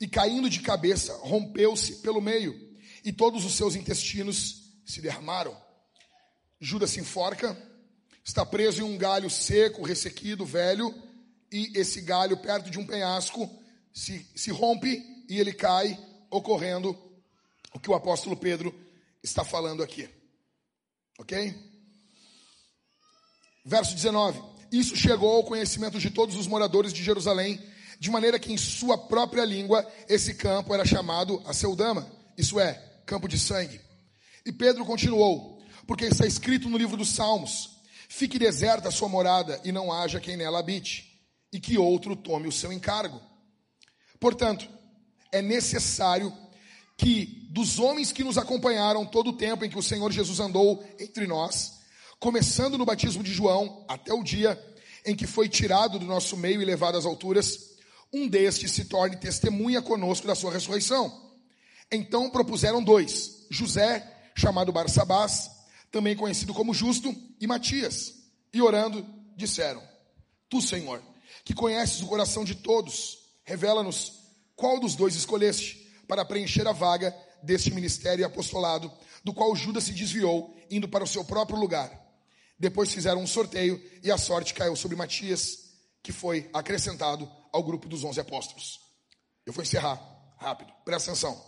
e, caindo de cabeça, rompeu-se pelo meio e todos os seus intestinos se derramaram. Judas se enforca, está preso em um galho seco, ressequido, velho, e esse galho, perto de um penhasco, se, se rompe e ele cai, ocorrendo o que o apóstolo Pedro está falando aqui. Ok? Verso 19: Isso chegou ao conhecimento de todos os moradores de Jerusalém, de maneira que em sua própria língua esse campo era chamado Aceldama, isso é, campo de sangue. E Pedro continuou: Porque está escrito no livro dos Salmos: Fique deserta a sua morada e não haja quem nela habite, e que outro tome o seu encargo. Portanto, é necessário que dos homens que nos acompanharam todo o tempo em que o Senhor Jesus andou entre nós, começando no batismo de João até o dia em que foi tirado do nosso meio e levado às alturas, um destes se torne testemunha conosco da sua ressurreição. Então propuseram dois: José, chamado Barsabás, também conhecido como Justo, e Matias. E orando, disseram: Tu, Senhor, que conheces o coração de todos, revela-nos qual dos dois escolheste para preencher a vaga deste ministério e apostolado, do qual Judas se desviou, indo para o seu próprio lugar. Depois fizeram um sorteio e a sorte caiu sobre Matias, que foi acrescentado ao grupo dos onze apóstolos. Eu vou encerrar rápido, presta atenção.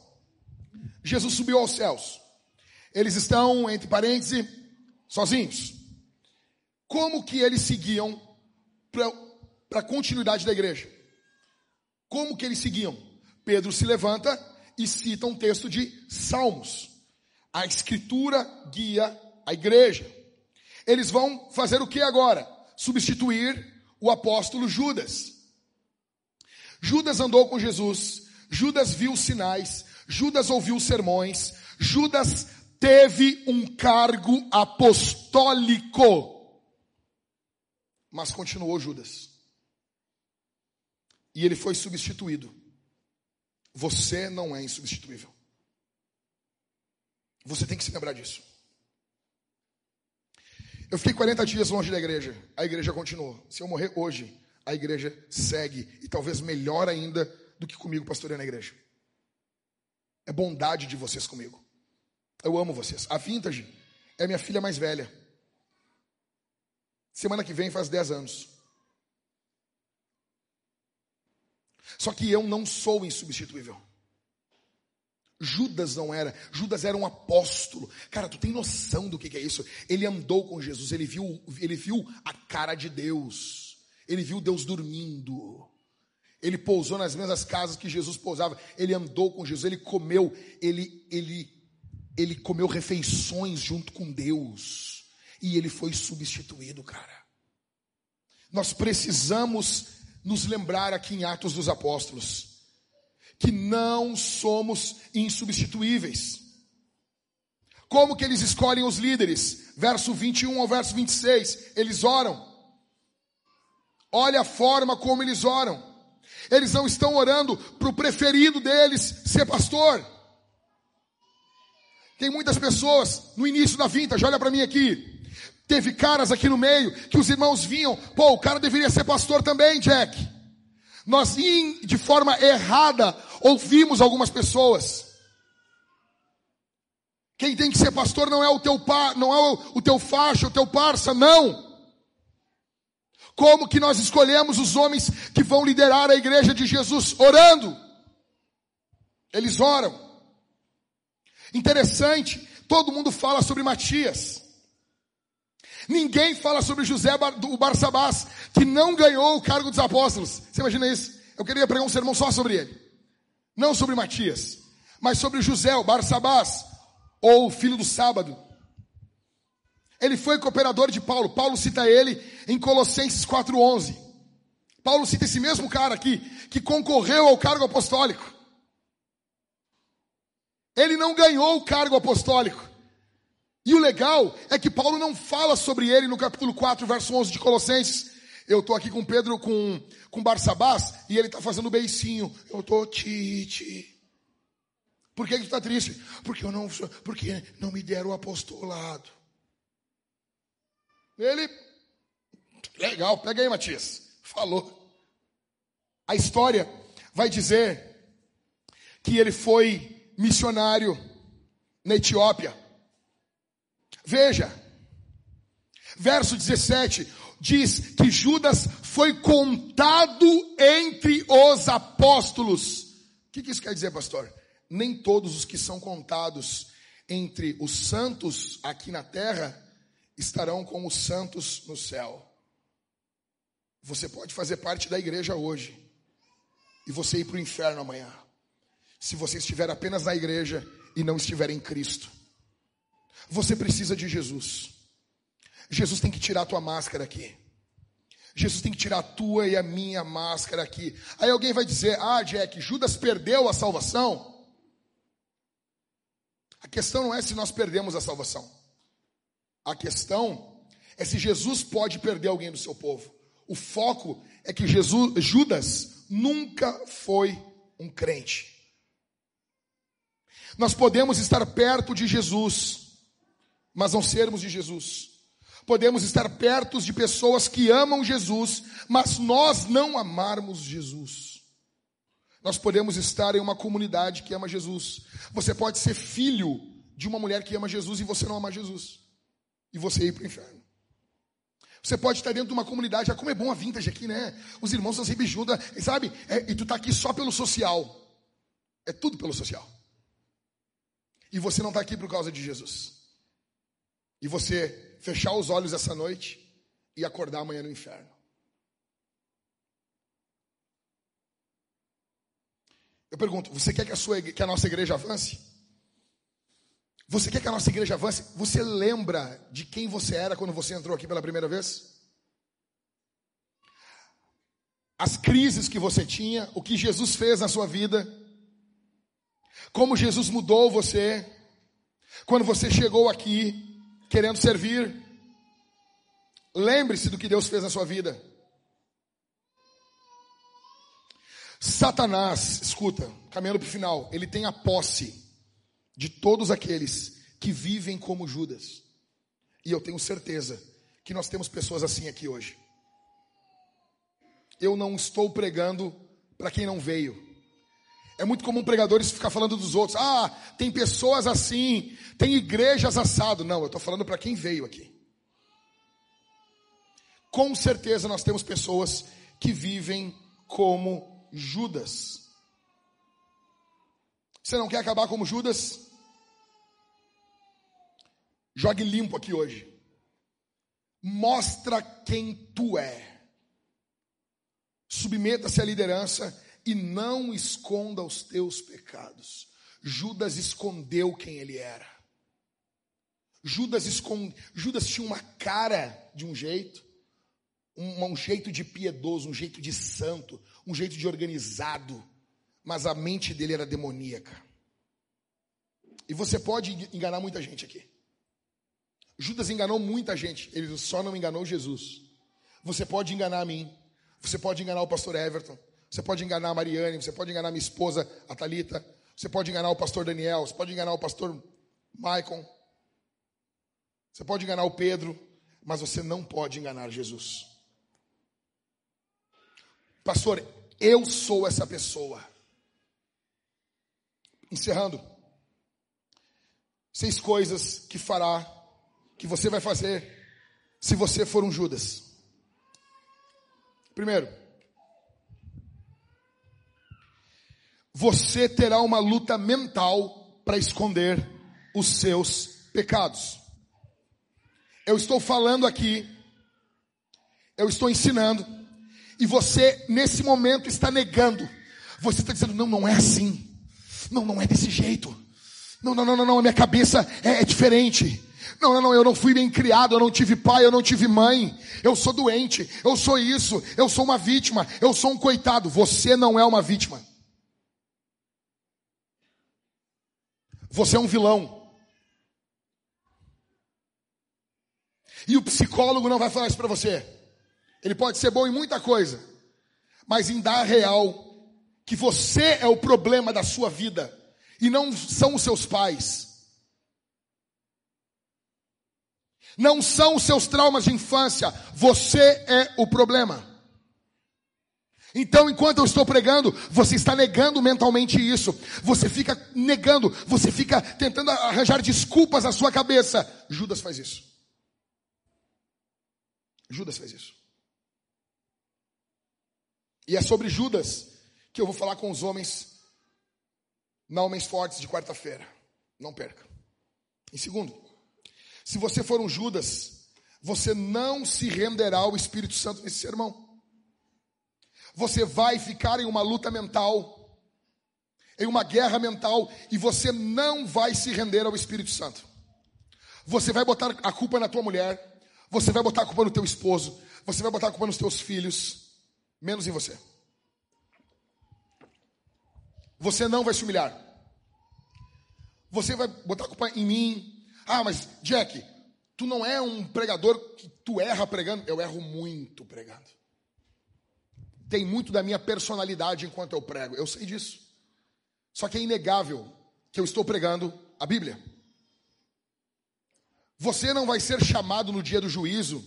Jesus subiu aos céus. Eles estão, entre parênteses, sozinhos. Como que eles seguiam para a continuidade da igreja? Como que eles seguiam? Pedro se levanta e cita um texto de Salmos. A escritura guia a igreja. Eles vão fazer o que agora? Substituir o apóstolo Judas. Judas andou com Jesus, Judas viu sinais, Judas ouviu sermões, Judas teve um cargo apostólico. Mas continuou Judas. E ele foi substituído. Você não é insubstituível. Você tem que se lembrar disso. Eu fiquei 40 dias longe da igreja. A igreja continuou. Se eu morrer hoje, a igreja segue. E talvez melhor ainda do que comigo pastoreando a igreja. É bondade de vocês comigo. Eu amo vocês. A Vintage é minha filha mais velha. Semana que vem faz 10 anos. Só que eu não sou insubstituível. Judas não era. Judas era um apóstolo. Cara, tu tem noção do que é isso? Ele andou com Jesus, ele viu, ele viu a cara de Deus. Ele viu Deus dormindo. Ele pousou nas mesmas casas que Jesus pousava. Ele andou com Jesus, ele comeu, ele ele ele comeu refeições junto com Deus. E ele foi substituído, cara. Nós precisamos nos lembrar aqui em Atos dos Apóstolos que não somos insubstituíveis. Como que eles escolhem os líderes? Verso 21 ao verso 26. Eles oram. Olha a forma como eles oram. Eles não estão orando para o preferido deles ser pastor. Tem muitas pessoas no início da vintage, olha para mim aqui. Teve caras aqui no meio que os irmãos vinham, pô, o cara deveria ser pastor também, Jack. Nós, de forma errada, ouvimos algumas pessoas. Quem tem que ser pastor não é o teu par, não é o, o teu faixa, o teu parça, não. Como que nós escolhemos os homens que vão liderar a igreja de Jesus? Orando. Eles oram. Interessante, todo mundo fala sobre Matias. Ninguém fala sobre José o Barsabás, que não ganhou o cargo dos apóstolos. Você imagina isso? Eu queria pregar um sermão só sobre ele. Não sobre Matias, mas sobre José, o Barsabás, ou o filho do sábado. Ele foi cooperador de Paulo. Paulo cita ele em Colossenses 4:11. Paulo cita esse mesmo cara aqui que concorreu ao cargo apostólico. Ele não ganhou o cargo apostólico. E o legal é que Paulo não fala sobre ele no capítulo 4, verso 11 de Colossenses. Eu estou aqui com Pedro, com, com Barsabás, e ele está fazendo beicinho. Eu estou tite. Por que, que tu está triste? Porque eu não, porque não me deram o apostolado. Ele, legal, pega aí, Matias. Falou. A história vai dizer que ele foi missionário na Etiópia. Veja, verso 17 diz que Judas foi contado entre os apóstolos. O que, que isso quer dizer, pastor? Nem todos os que são contados entre os santos aqui na terra estarão com os santos no céu. Você pode fazer parte da igreja hoje e você ir para o inferno amanhã, se você estiver apenas na igreja e não estiver em Cristo. Você precisa de Jesus. Jesus tem que tirar a tua máscara aqui. Jesus tem que tirar a tua e a minha máscara aqui. Aí alguém vai dizer: Ah, Jack, Judas perdeu a salvação. A questão não é se nós perdemos a salvação. A questão é se Jesus pode perder alguém do seu povo. O foco é que Jesus, Judas nunca foi um crente. Nós podemos estar perto de Jesus, mas não sermos de Jesus. Podemos estar perto de pessoas que amam Jesus, mas nós não amarmos Jesus. Nós podemos estar em uma comunidade que ama Jesus. Você pode ser filho de uma mulher que ama Jesus e você não ama Jesus. E você ir para o inferno. Você pode estar dentro de uma comunidade, ah, como é bom a vintage aqui, né? Os irmãos são sempre juntos, sabe? É, e tu está aqui só pelo social. É tudo pelo social. E você não está aqui por causa de Jesus. E você fechar os olhos essa noite e acordar amanhã no inferno. Eu pergunto, você quer que a, sua, que a nossa igreja avance? Você quer que a nossa igreja avance? Você lembra de quem você era quando você entrou aqui pela primeira vez? As crises que você tinha, o que Jesus fez na sua vida, como Jesus mudou você, quando você chegou aqui, querendo servir. Lembre-se do que Deus fez na sua vida. Satanás, escuta, caminhando para o final, ele tem a posse de todos aqueles que vivem como Judas. E eu tenho certeza que nós temos pessoas assim aqui hoje. Eu não estou pregando para quem não veio. É muito comum pregadores ficar falando dos outros. Ah, tem pessoas assim, tem igrejas assado. Não, eu estou falando para quem veio aqui. Com certeza nós temos pessoas que vivem como Judas. Você não quer acabar como Judas? Jogue limpo aqui hoje. Mostra quem tu é. Submeta-se à liderança e não esconda os teus pecados. Judas escondeu quem ele era. Judas, esconde, Judas tinha uma cara de um jeito, um, um jeito de piedoso, um jeito de santo, um jeito de organizado, mas a mente dele era demoníaca. E você pode enganar muita gente aqui. Judas enganou muita gente, ele só não enganou Jesus. Você pode enganar a mim, você pode enganar o pastor Everton, você pode enganar a Mariane, você pode enganar minha esposa, a Talita, você pode enganar o pastor Daniel, você pode enganar o pastor Maicon, você pode enganar o Pedro, mas você não pode enganar Jesus. Pastor, eu sou essa pessoa. Encerrando. Seis coisas que fará, que você vai fazer, se você for um Judas. Primeiro, você terá uma luta mental para esconder os seus pecados. Eu estou falando aqui, eu estou ensinando, e você nesse momento está negando. Você está dizendo: não, não é assim. Não, não é desse jeito. Não, não, não, não, a minha cabeça é, é diferente. Não, não, não, eu não fui bem criado, eu não tive pai, eu não tive mãe. Eu sou doente, eu sou isso, eu sou uma vítima, eu sou um coitado. Você não é uma vítima. Você é um vilão. E o psicólogo não vai falar isso para você. Ele pode ser bom em muita coisa, mas em dar real que você é o problema da sua vida e não são os seus pais. Não são os seus traumas de infância, você é o problema. Então, enquanto eu estou pregando, você está negando mentalmente isso. Você fica negando, você fica tentando arranjar desculpas na sua cabeça. Judas faz isso. Judas fez isso. E é sobre Judas que eu vou falar com os homens, na Homens Fortes de quarta-feira. Não perca. Em segundo, se você for um Judas, você não se renderá ao Espírito Santo nesse sermão. Você vai ficar em uma luta mental, em uma guerra mental, e você não vai se render ao Espírito Santo. Você vai botar a culpa na tua mulher, você vai botar a culpa no teu esposo. Você vai botar a culpa nos teus filhos. Menos em você. Você não vai se humilhar. Você vai botar a culpa em mim. Ah, mas Jack, tu não é um pregador que tu erra pregando. Eu erro muito pregando. Tem muito da minha personalidade enquanto eu prego. Eu sei disso. Só que é inegável que eu estou pregando a Bíblia. Você não vai ser chamado no dia do juízo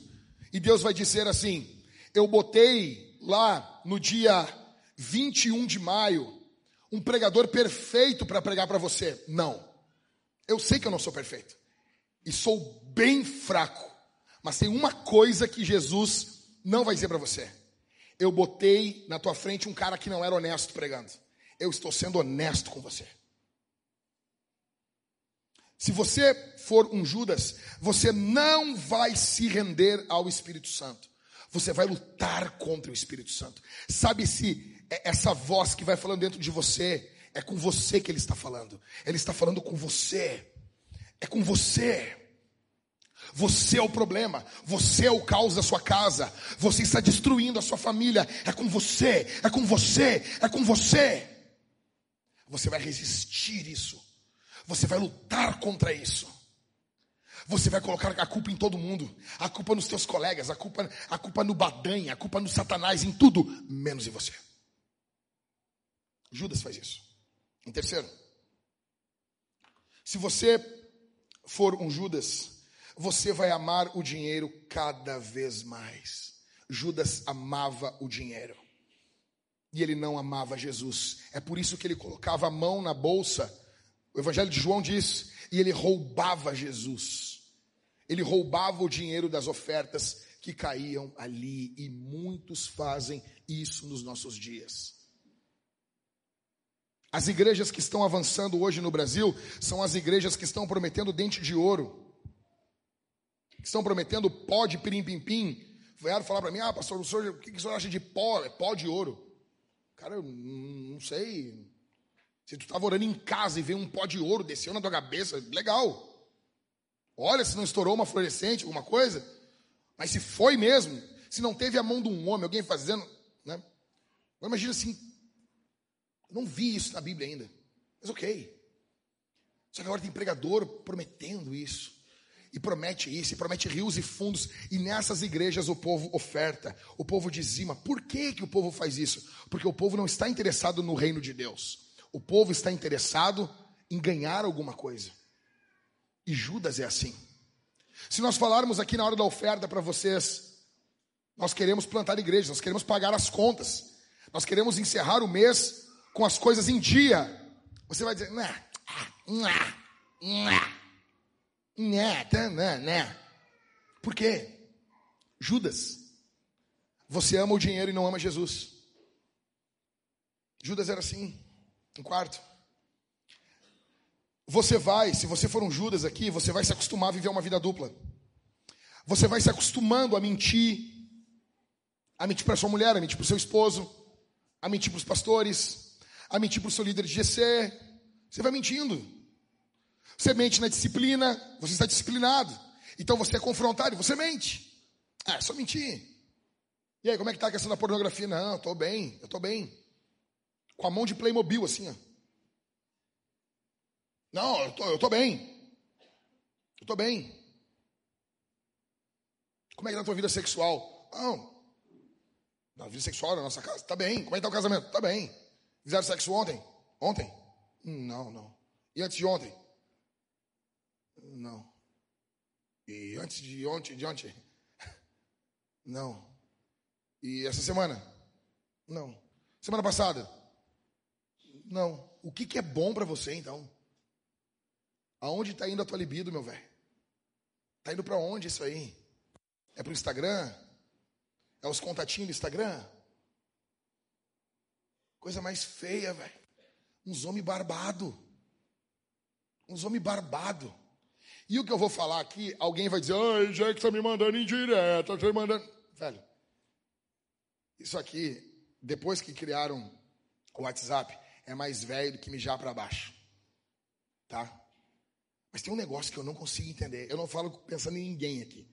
e Deus vai dizer assim: Eu botei lá no dia 21 de maio um pregador perfeito para pregar para você. Não. Eu sei que eu não sou perfeito e sou bem fraco, mas tem uma coisa que Jesus não vai dizer para você. Eu botei na tua frente um cara que não era honesto pregando. Eu estou sendo honesto com você. Se você for um Judas, você não vai se render ao Espírito Santo. Você vai lutar contra o Espírito Santo. Sabe se essa voz que vai falando dentro de você é com você que ele está falando. Ele está falando com você. É com você. Você é o problema, você é o caos da sua casa, você está destruindo a sua família. É com você, é com você, é com você. Você vai resistir isso. Você vai lutar contra isso. Você vai colocar a culpa em todo mundo, a culpa nos teus colegas, a culpa, a culpa no Badanha, a culpa no Satanás, em tudo, menos em você. Judas faz isso. Em terceiro, se você for um Judas, você vai amar o dinheiro cada vez mais. Judas amava o dinheiro. E ele não amava Jesus. É por isso que ele colocava a mão na bolsa o Evangelho de João diz: e ele roubava Jesus. Ele roubava o dinheiro das ofertas que caíam ali, e muitos fazem isso nos nossos dias. As igrejas que estão avançando hoje no Brasil são as igrejas que estão prometendo dente de ouro, que estão prometendo pó de pirim-pim-pim. Vieram falar para mim: ah, pastor, o, senhor, o que o senhor acha de pó? É pó de ouro. Cara, eu não sei, se tu estava orando em casa e veio um pó de ouro, desceu na tua cabeça, legal. Olha se não estourou uma fluorescente, alguma coisa. Mas se foi mesmo, se não teve a mão de um homem, alguém fazendo, né? Imagina assim, não vi isso na Bíblia ainda. Mas ok. Só que agora tem pregador prometendo isso. E promete isso, e promete rios e fundos. E nessas igrejas o povo oferta, o povo dizima. Por que, que o povo faz isso? Porque o povo não está interessado no reino de Deus. O povo está interessado em ganhar alguma coisa. E Judas é assim. Se nós falarmos aqui na hora da oferta para vocês, nós queremos plantar igrejas, nós queremos pagar as contas, nós queremos encerrar o mês com as coisas em dia. Você vai dizer, né, né, né, né. Por quê? Judas, você ama o dinheiro e não ama Jesus. Judas era assim. Um quarto. Você vai, se você for um Judas aqui, você vai se acostumar a viver uma vida dupla. Você vai se acostumando a mentir, a mentir para sua mulher, a mentir para o seu esposo, a mentir para os pastores, a mentir para o seu líder de GC. Você vai mentindo. Você mente na disciplina, você está disciplinado. Então você é confrontado e você mente. Ah, é só mentir. E aí, como é que tá a questão da pornografia? Não, eu tô bem, eu tô bem. Com a mão de Playmobil, assim, ó. Não, eu tô, eu tô bem. Eu tô bem. Como é que tá a tua vida sexual? Não. Na vida sexual na nossa casa, tá bem. Como é que tá o casamento? Tá bem. Fizeram sexo ontem? Ontem? Não, não. E antes de ontem? Não. E antes de ontem, de ontem? Não. E essa semana? Não. Semana passada? Não. O que, que é bom para você então? Aonde está indo a tua libido, meu velho? Está indo para onde isso aí? É pro Instagram? É os contatinhos do Instagram? Coisa mais feia, velho. Uns homens barbado. Uns homens barbado. E o que eu vou falar aqui, alguém vai dizer, ai, já que está me mandando indireta, está me mandando. Velho, isso aqui, depois que criaram o WhatsApp, é mais velho do que mijar para baixo. Tá? Mas tem um negócio que eu não consigo entender. Eu não falo pensando em ninguém aqui.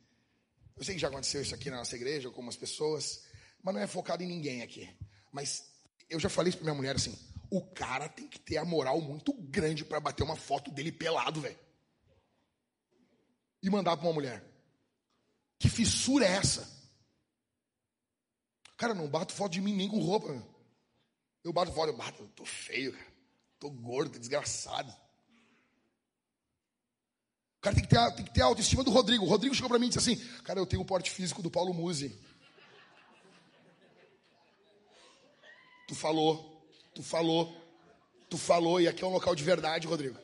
Eu sei que já aconteceu isso aqui na nossa igreja, com algumas pessoas, mas não é focado em ninguém aqui. Mas eu já falei isso pra minha mulher assim: o cara tem que ter a moral muito grande para bater uma foto dele pelado, velho e mandar para uma mulher. Que fissura é essa? Cara, não bato foto de mim nem com roupa. Eu bato foto, eu bato, eu tô feio, cara. Tô gordo, desgraçado. O cara tem que, ter, tem que ter a autoestima do Rodrigo. O Rodrigo chegou para mim e disse assim: Cara, eu tenho o porte físico do Paulo Musi. Tu falou, tu falou, tu falou, e aqui é um local de verdade, Rodrigo.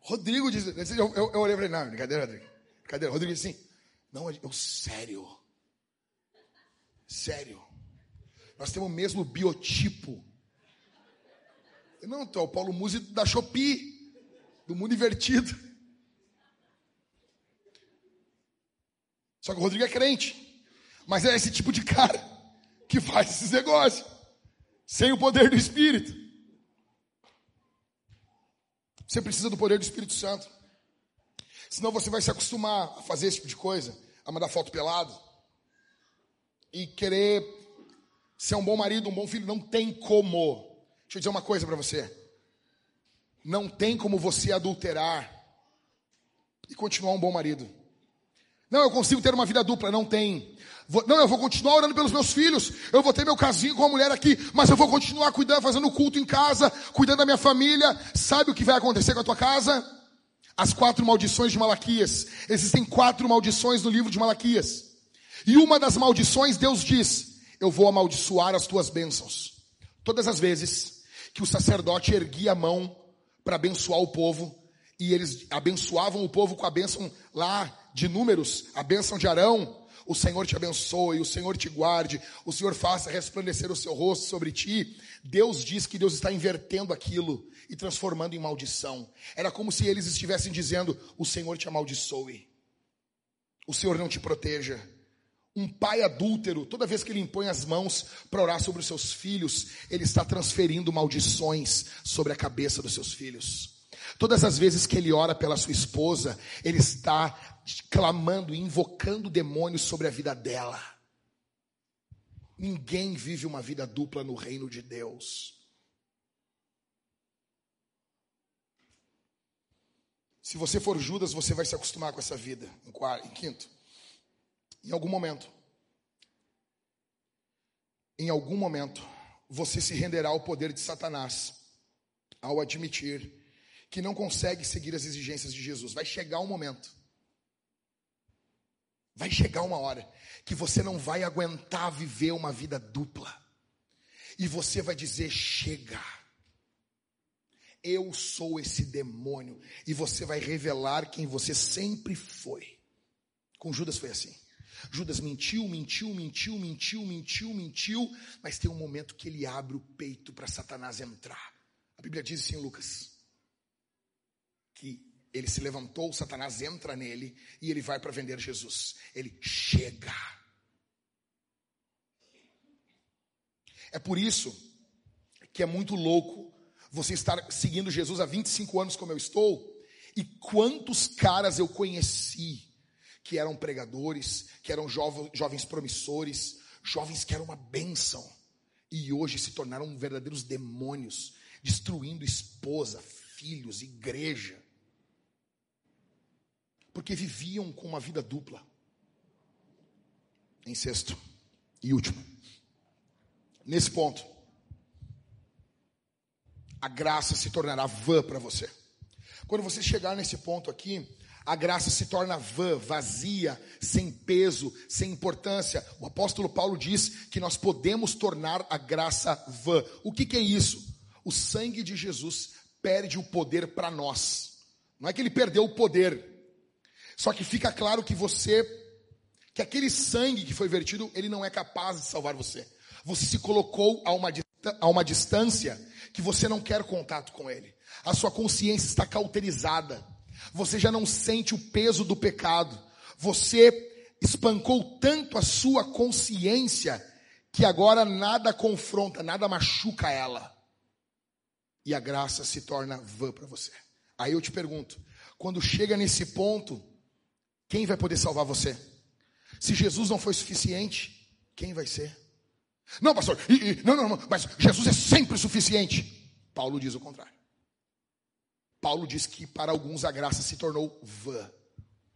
Rodrigo disse, eu, eu, eu olhei e falei, não, brincadeira, Rodrigo. Brincadeira. Rodrigo disse assim, não, eu, sério. Sério. Nós temos o mesmo biotipo. Eu, não, tu é o Paulo Musi da Shopee, do mundo invertido. Só que o Rodrigo é crente. Mas é esse tipo de cara que faz esses negócios. Sem o poder do Espírito. Você precisa do poder do Espírito Santo. Senão você vai se acostumar a fazer esse tipo de coisa, a mandar foto pelado e querer ser um bom marido, um bom filho. Não tem como. Deixa eu dizer uma coisa para você. Não tem como você adulterar e continuar um bom marido. Não, eu consigo ter uma vida dupla. Não tem. Não, eu vou continuar orando pelos meus filhos. Eu vou ter meu casinho com a mulher aqui. Mas eu vou continuar cuidando, fazendo culto em casa, cuidando da minha família. Sabe o que vai acontecer com a tua casa? As quatro maldições de Malaquias. Existem quatro maldições no livro de Malaquias. E uma das maldições, Deus diz: Eu vou amaldiçoar as tuas bênçãos. Todas as vezes que o sacerdote erguia a mão para abençoar o povo, e eles abençoavam o povo com a bênção lá de números, a bênção de Arão, o Senhor te abençoe, o Senhor te guarde, o Senhor faça resplandecer o seu rosto sobre ti. Deus diz que Deus está invertendo aquilo e transformando em maldição. Era como se eles estivessem dizendo: O Senhor te amaldiçoe, o Senhor não te proteja. Um pai adúltero, toda vez que ele impõe as mãos para orar sobre os seus filhos, ele está transferindo maldições sobre a cabeça dos seus filhos. Todas as vezes que ele ora pela sua esposa, ele está clamando, invocando demônios sobre a vida dela. Ninguém vive uma vida dupla no reino de Deus. Se você for Judas, você vai se acostumar com essa vida. Em, quarto, em quinto, em algum momento, em algum momento, você se renderá ao poder de Satanás ao admitir que não consegue seguir as exigências de Jesus. Vai chegar um momento. Vai chegar uma hora que você não vai aguentar viver uma vida dupla. E você vai dizer: chega. Eu sou esse demônio. E você vai revelar quem você sempre foi. Com Judas foi assim. Judas mentiu, mentiu, mentiu, mentiu, mentiu, mentiu, mas tem um momento que ele abre o peito para Satanás entrar. A Bíblia diz assim em Lucas: que ele se levantou, Satanás entra nele e ele vai para vender Jesus. Ele chega. É por isso que é muito louco você estar seguindo Jesus há 25 anos como eu estou, e quantos caras eu conheci que eram pregadores, que eram jovens promissores, jovens que eram uma bênção, e hoje se tornaram verdadeiros demônios, destruindo esposa, filhos, igreja, porque viviam com uma vida dupla. Em sexto e último, nesse ponto, a graça se tornará vã para você. Quando você chegar nesse ponto aqui, a graça se torna vã, vazia, sem peso, sem importância. O apóstolo Paulo diz que nós podemos tornar a graça vã. O que, que é isso? O sangue de Jesus perde o poder para nós. Não é que ele perdeu o poder, só que fica claro que você, que aquele sangue que foi vertido, ele não é capaz de salvar você. Você se colocou a uma, a uma distância que você não quer contato com ele. A sua consciência está cauterizada. Você já não sente o peso do pecado. Você espancou tanto a sua consciência que agora nada confronta, nada machuca ela. E a graça se torna vã para você. Aí eu te pergunto, quando chega nesse ponto, quem vai poder salvar você? Se Jesus não foi suficiente, quem vai ser? Não, pastor, e, e, não, não, não, mas Jesus é sempre suficiente. Paulo diz o contrário. Paulo diz que para alguns a graça se tornou vã.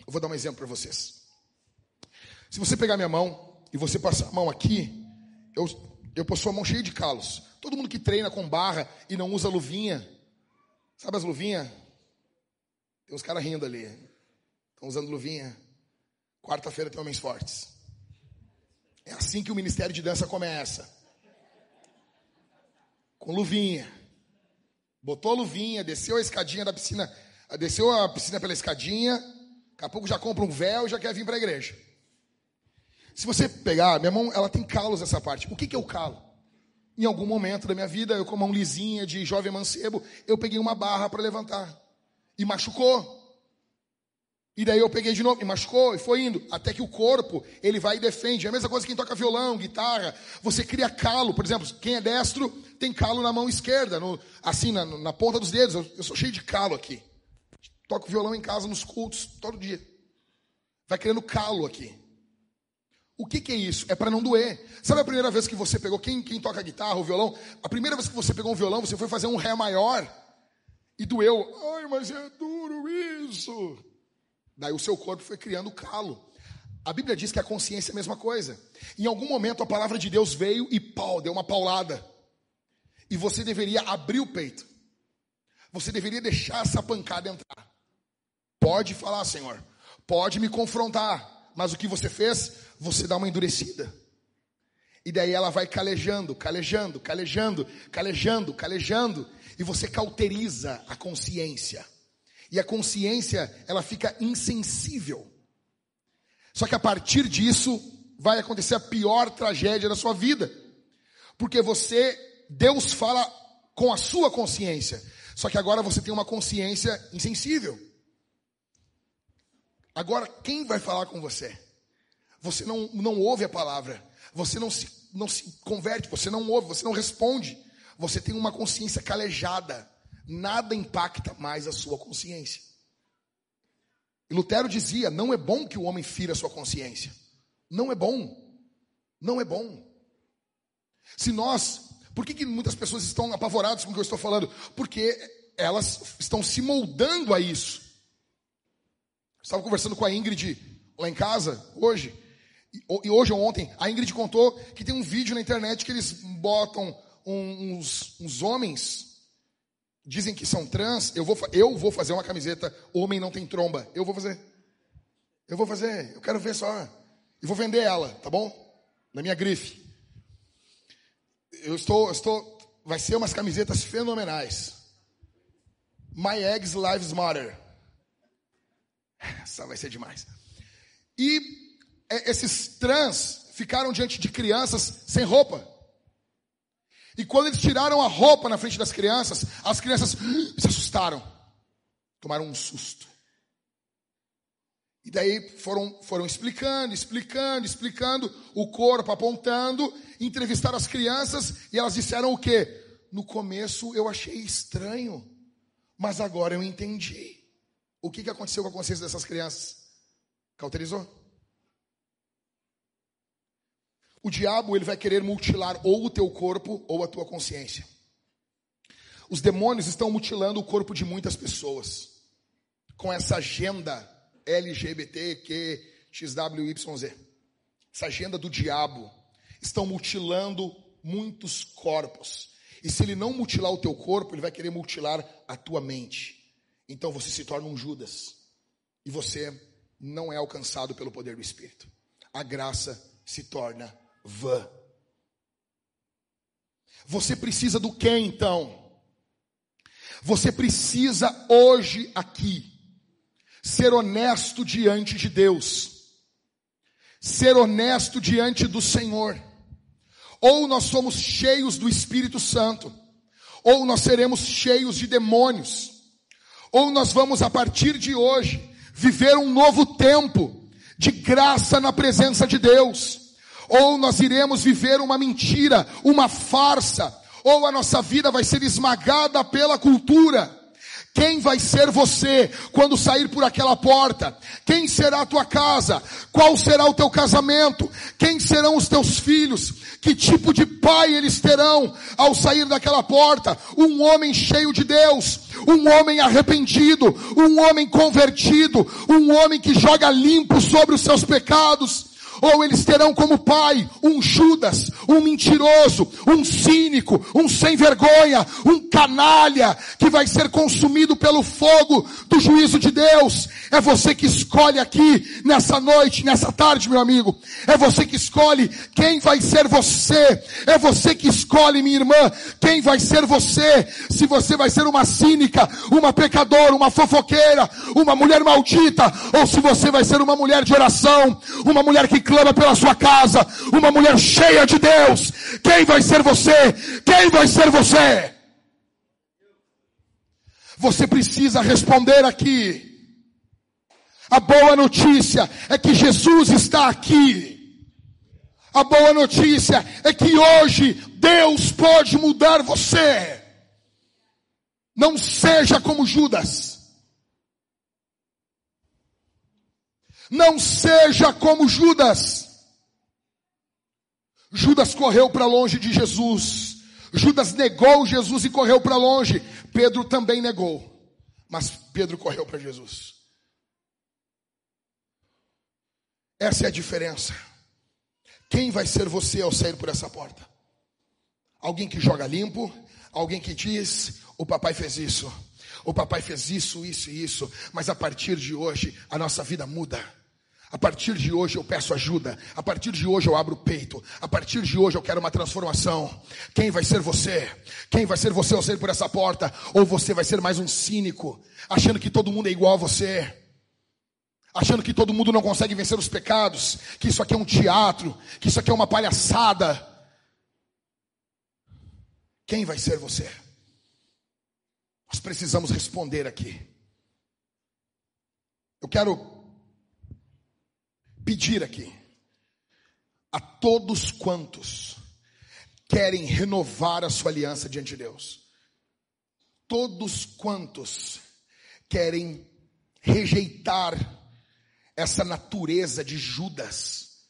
Eu vou dar um exemplo para vocês. Se você pegar minha mão e você passar a mão aqui, eu, eu possuo a mão cheia de calos. Todo mundo que treina com barra e não usa luvinha, sabe as luvinhas? Tem uns caras rindo ali. Estão usando luvinha. Quarta-feira tem homens fortes. É assim que o ministério de dança começa. Com luvinha. Botou a luvinha, desceu a escadinha da piscina, desceu a piscina pela escadinha, daqui a pouco já compra um véu e já quer vir para a igreja. Se você pegar, minha mão, ela tem calos essa parte. O que, que é o calo? Em algum momento da minha vida, eu com a mão lisinha de jovem mancebo, eu peguei uma barra para levantar. E machucou. E daí eu peguei de novo, e machucou, e foi indo. Até que o corpo, ele vai e defende. É a mesma coisa que quem toca violão, guitarra. Você cria calo. Por exemplo, quem é destro tem calo na mão esquerda, no, assim, na, na, ponta dos dedos. Eu, eu sou cheio de calo aqui. Toco violão em casa, nos cultos, todo dia. Vai criando calo aqui. O que, que é isso? É para não doer. Sabe a primeira vez que você pegou, quem, quem toca guitarra ou violão, a primeira vez que você pegou um violão, você foi fazer um Ré maior e doeu. Ai, mas é duro isso. Daí o seu corpo foi criando calo. A Bíblia diz que a consciência é a mesma coisa. Em algum momento a palavra de Deus veio e pau, deu uma paulada. E você deveria abrir o peito. Você deveria deixar essa pancada entrar. Pode falar, Senhor. Pode me confrontar. Mas o que você fez? Você dá uma endurecida. E daí ela vai calejando, calejando, calejando, calejando, calejando. E você cauteriza a consciência. E a consciência, ela fica insensível. Só que a partir disso, vai acontecer a pior tragédia da sua vida. Porque você, Deus fala com a sua consciência. Só que agora você tem uma consciência insensível. Agora, quem vai falar com você? Você não, não ouve a palavra. Você não se, não se converte, você não ouve, você não responde. Você tem uma consciência calejada nada impacta mais a sua consciência. E Lutero dizia: não é bom que o homem fira a sua consciência. Não é bom. Não é bom. Se nós, por que, que muitas pessoas estão apavoradas com o que eu estou falando? Porque elas estão se moldando a isso. estava conversando com a Ingrid lá em casa hoje, e hoje ou ontem, a Ingrid contou que tem um vídeo na internet que eles botam uns, uns homens dizem que são trans, eu vou, eu vou fazer uma camiseta Homem Não Tem Tromba. Eu vou fazer. Eu vou fazer. Eu quero ver só. E vou vender ela, tá bom? Na minha grife. Eu estou, estou. Vai ser umas camisetas fenomenais. My Eggs Lives Matter. Essa vai ser demais. E é, esses trans ficaram diante de crianças sem roupa. E quando eles tiraram a roupa na frente das crianças, as crianças se assustaram. Tomaram um susto. E daí foram, foram explicando, explicando, explicando, o corpo apontando, entrevistaram as crianças e elas disseram o quê? no começo eu achei estranho, mas agora eu entendi. O que, que aconteceu com a consciência dessas crianças? Cauterizou? O diabo ele vai querer mutilar ou o teu corpo ou a tua consciência. Os demônios estão mutilando o corpo de muitas pessoas com essa agenda LGBTQXWYZ. Essa agenda do diabo estão mutilando muitos corpos. E se ele não mutilar o teu corpo, ele vai querer mutilar a tua mente. Então você se torna um Judas. E você não é alcançado pelo poder do Espírito. A graça se torna vã. Você precisa do que então? Você precisa hoje aqui ser honesto diante de Deus, ser honesto diante do Senhor. Ou nós somos cheios do Espírito Santo, ou nós seremos cheios de demônios, ou nós vamos a partir de hoje viver um novo tempo de graça na presença de Deus ou nós iremos viver uma mentira, uma farsa, ou a nossa vida vai ser esmagada pela cultura. Quem vai ser você quando sair por aquela porta? Quem será a tua casa? Qual será o teu casamento? Quem serão os teus filhos? Que tipo de pai eles terão ao sair daquela porta? Um homem cheio de Deus, um homem arrependido, um homem convertido, um homem que joga limpo sobre os seus pecados, ou eles terão como pai um Judas, um mentiroso, um cínico, um sem vergonha, um canalha, que vai ser consumido pelo fogo do juízo de Deus. É você que escolhe aqui, nessa noite, nessa tarde, meu amigo. É você que escolhe quem vai ser você. É você que escolhe, minha irmã, quem vai ser você. Se você vai ser uma cínica, uma pecadora, uma fofoqueira, uma mulher maldita, ou se você vai ser uma mulher de oração, uma mulher que clama pela sua casa, uma mulher cheia de Deus. Quem vai ser você? Quem vai ser você? Você precisa responder aqui. A boa notícia é que Jesus está aqui. A boa notícia é que hoje Deus pode mudar você. Não seja como Judas. Não seja como Judas. Judas correu para longe de Jesus. Judas negou Jesus e correu para longe. Pedro também negou. Mas Pedro correu para Jesus. Essa é a diferença. Quem vai ser você ao sair por essa porta? Alguém que joga limpo? Alguém que diz: o papai fez isso, o papai fez isso, isso e isso, mas a partir de hoje a nossa vida muda. A partir de hoje eu peço ajuda. A partir de hoje eu abro o peito. A partir de hoje eu quero uma transformação. Quem vai ser você? Quem vai ser você ao sair por essa porta? Ou você vai ser mais um cínico, achando que todo mundo é igual a você? Achando que todo mundo não consegue vencer os pecados? Que isso aqui é um teatro? Que isso aqui é uma palhaçada? Quem vai ser você? Nós precisamos responder aqui. Eu quero pedir aqui a todos quantos querem renovar a sua aliança diante de Deus, todos quantos querem rejeitar essa natureza de Judas,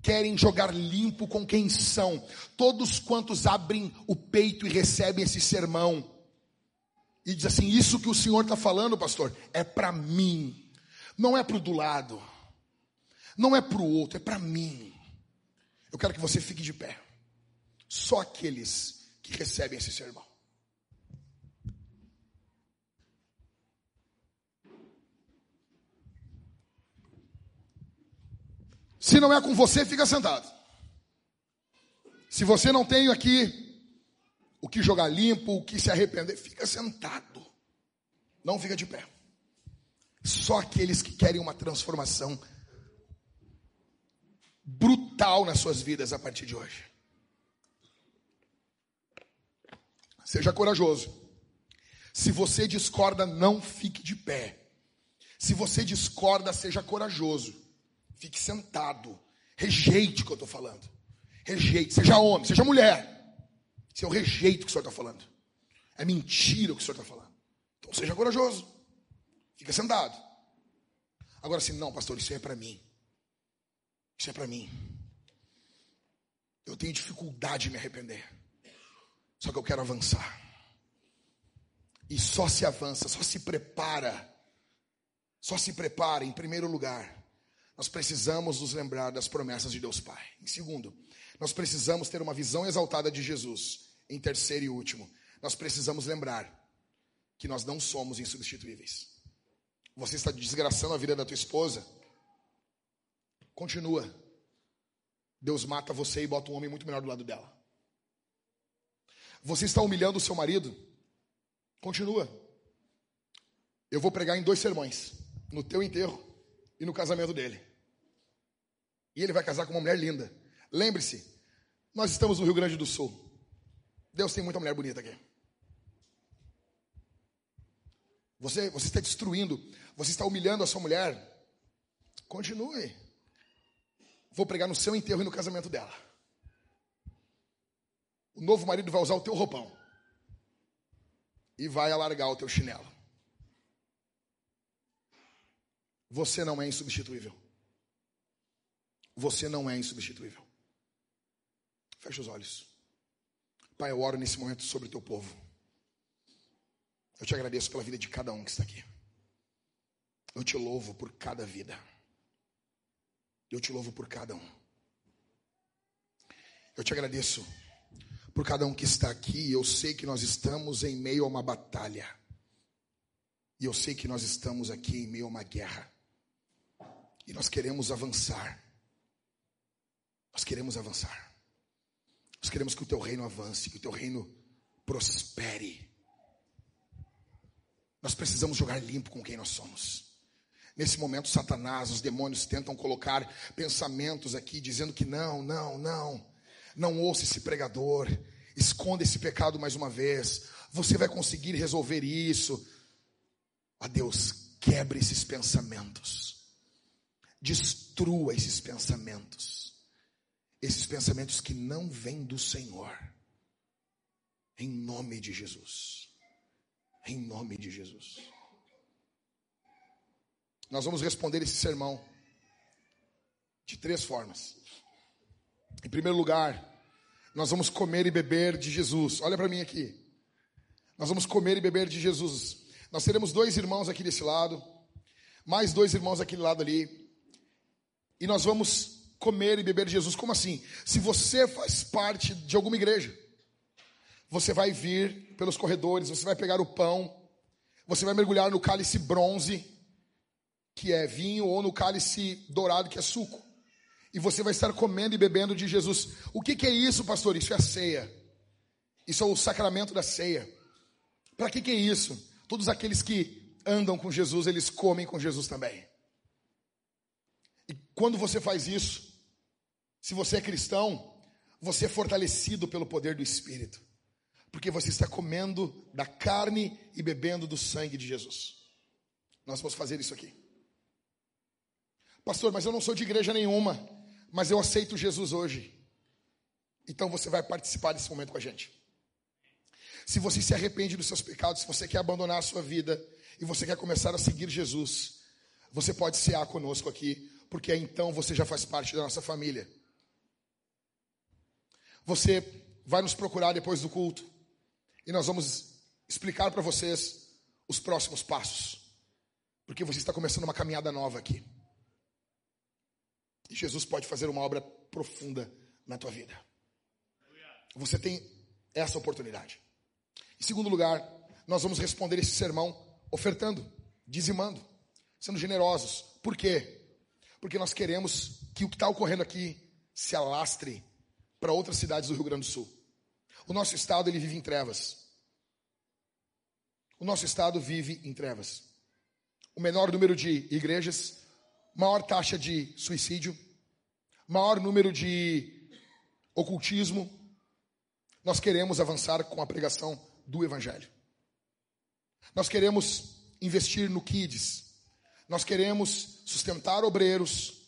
querem jogar limpo com quem são, todos quantos abrem o peito e recebem esse sermão, e diz assim: Isso que o Senhor está falando, pastor, é para mim, não é para o do lado não é para o outro, é para mim. Eu quero que você fique de pé. Só aqueles que recebem esse sermão. Se não é com você, fica sentado. Se você não tem aqui o que jogar limpo, o que se arrepender, fica sentado. Não fica de pé. Só aqueles que querem uma transformação brutal nas suas vidas a partir de hoje. Seja corajoso. Se você discorda, não fique de pé. Se você discorda, seja corajoso. Fique sentado. Rejeite o que eu estou falando. Rejeite. Seja homem, seja mulher. Se eu rejeito o que o senhor está falando. É mentira o que o senhor está falando. Então seja corajoso. Fica sentado. Agora, assim, não, pastor, isso é para mim. Isso é para mim. Eu tenho dificuldade de me arrepender. Só que eu quero avançar. E só se avança, só se prepara. Só se prepara, em primeiro lugar. Nós precisamos nos lembrar das promessas de Deus Pai. Em segundo, nós precisamos ter uma visão exaltada de Jesus. Em terceiro e último, nós precisamos lembrar que nós não somos insubstituíveis. Você está desgraçando a vida da tua esposa? Continua. Deus mata você e bota um homem muito melhor do lado dela. Você está humilhando o seu marido? Continua. Eu vou pregar em dois sermões: no teu enterro e no casamento dele. E ele vai casar com uma mulher linda. Lembre-se, nós estamos no Rio Grande do Sul. Deus tem muita mulher bonita aqui. Você, você está destruindo, você está humilhando a sua mulher. Continue. Vou pregar no seu enterro e no casamento dela. O novo marido vai usar o teu roupão e vai alargar o teu chinelo. Você não é insubstituível. Você não é insubstituível. Feche os olhos. Pai, eu oro nesse momento sobre o teu povo. Eu te agradeço pela vida de cada um que está aqui. Eu te louvo por cada vida. Eu te louvo por cada um. Eu te agradeço por cada um que está aqui. Eu sei que nós estamos em meio a uma batalha. E eu sei que nós estamos aqui em meio a uma guerra. E nós queremos avançar. Nós queremos avançar. Nós queremos que o teu reino avance, que o teu reino prospere. Nós precisamos jogar limpo com quem nós somos. Nesse momento, Satanás, os demônios tentam colocar pensamentos aqui, dizendo que não, não, não. Não ouça esse pregador. Esconda esse pecado mais uma vez. Você vai conseguir resolver isso. A Deus, quebre esses pensamentos. Destrua esses pensamentos. Esses pensamentos que não vêm do Senhor. Em nome de Jesus. Em nome de Jesus. Nós vamos responder esse sermão de três formas. Em primeiro lugar, nós vamos comer e beber de Jesus. Olha para mim aqui. Nós vamos comer e beber de Jesus. Nós teremos dois irmãos aqui desse lado, mais dois irmãos aquele lado ali. E nós vamos comer e beber de Jesus. Como assim? Se você faz parte de alguma igreja, você vai vir pelos corredores, você vai pegar o pão, você vai mergulhar no cálice bronze, que é vinho, ou no cálice dourado, que é suco. E você vai estar comendo e bebendo de Jesus. O que, que é isso, pastor? Isso é a ceia. Isso é o sacramento da ceia. Para que, que é isso? Todos aqueles que andam com Jesus, eles comem com Jesus também. E quando você faz isso, se você é cristão, você é fortalecido pelo poder do Espírito. Porque você está comendo da carne e bebendo do sangue de Jesus. Nós vamos fazer isso aqui. Pastor, mas eu não sou de igreja nenhuma, mas eu aceito Jesus hoje. Então você vai participar desse momento com a gente. Se você se arrepende dos seus pecados, se você quer abandonar a sua vida e você quer começar a seguir Jesus, você pode cear conosco aqui, porque então você já faz parte da nossa família. Você vai nos procurar depois do culto e nós vamos explicar para vocês os próximos passos, porque você está começando uma caminhada nova aqui. E Jesus pode fazer uma obra profunda na tua vida. Você tem essa oportunidade. Em segundo lugar, nós vamos responder esse sermão ofertando, dizimando, sendo generosos. Por quê? Porque nós queremos que o que está ocorrendo aqui se alastre para outras cidades do Rio Grande do Sul. O nosso estado ele vive em trevas. O nosso estado vive em trevas. O menor número de igrejas, maior taxa de suicídio, maior número de ocultismo. Nós queremos avançar com a pregação do Evangelho. Nós queremos investir no Kids. Nós queremos sustentar obreiros.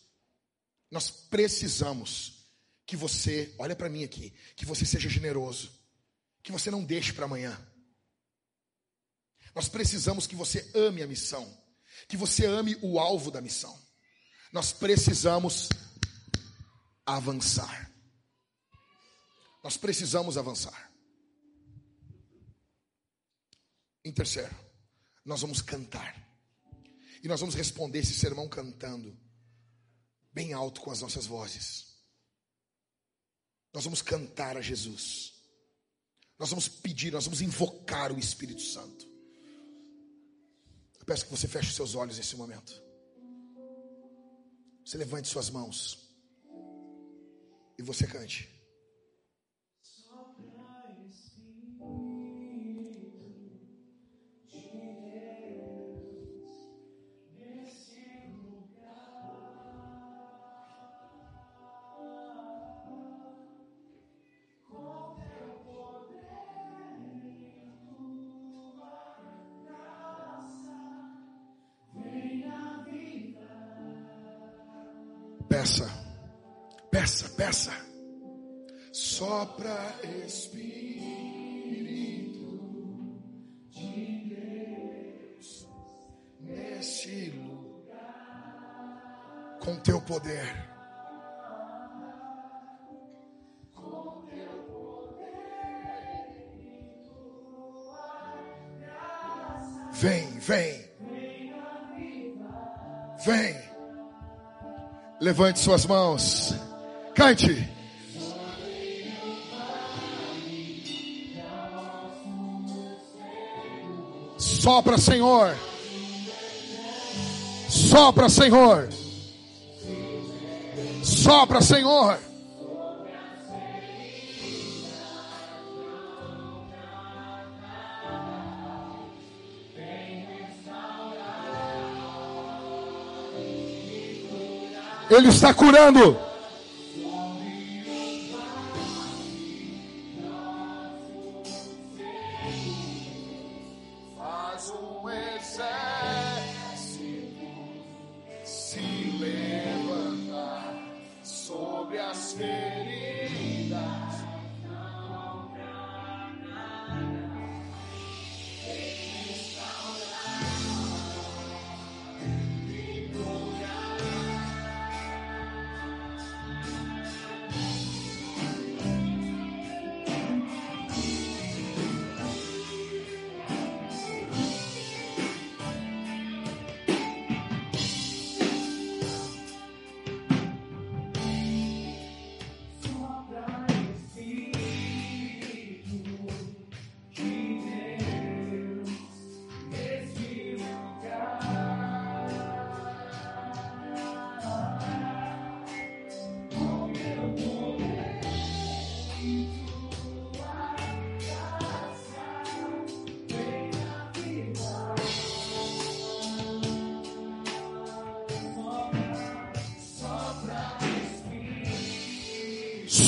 Nós precisamos que você, olha para mim aqui, que você seja generoso, que você não deixe para amanhã. Nós precisamos que você ame a missão, que você ame o alvo da missão. Nós precisamos avançar. Nós precisamos avançar. Em terceiro, nós vamos cantar. E nós vamos responder esse sermão cantando, bem alto com as nossas vozes. Nós vamos cantar a Jesus. Nós vamos pedir, nós vamos invocar o Espírito Santo. Eu peço que você feche seus olhos nesse momento. Você levante suas mãos. E você cante. Sopra Espírito de Deus nesse lugar com teu poder. Com teu poder. Vem, vem. Vem. Levante suas mãos. Cante. Sopra, Senhor. Sopra, Senhor. Sopra, Senhor. Ele está curando.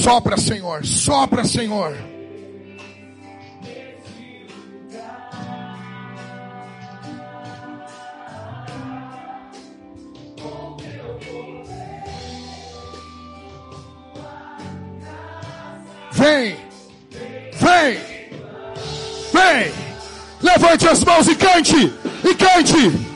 Sopra, Senhor, sopra, Senhor. Vem, vem, vem. Levante as mãos e cante, e cante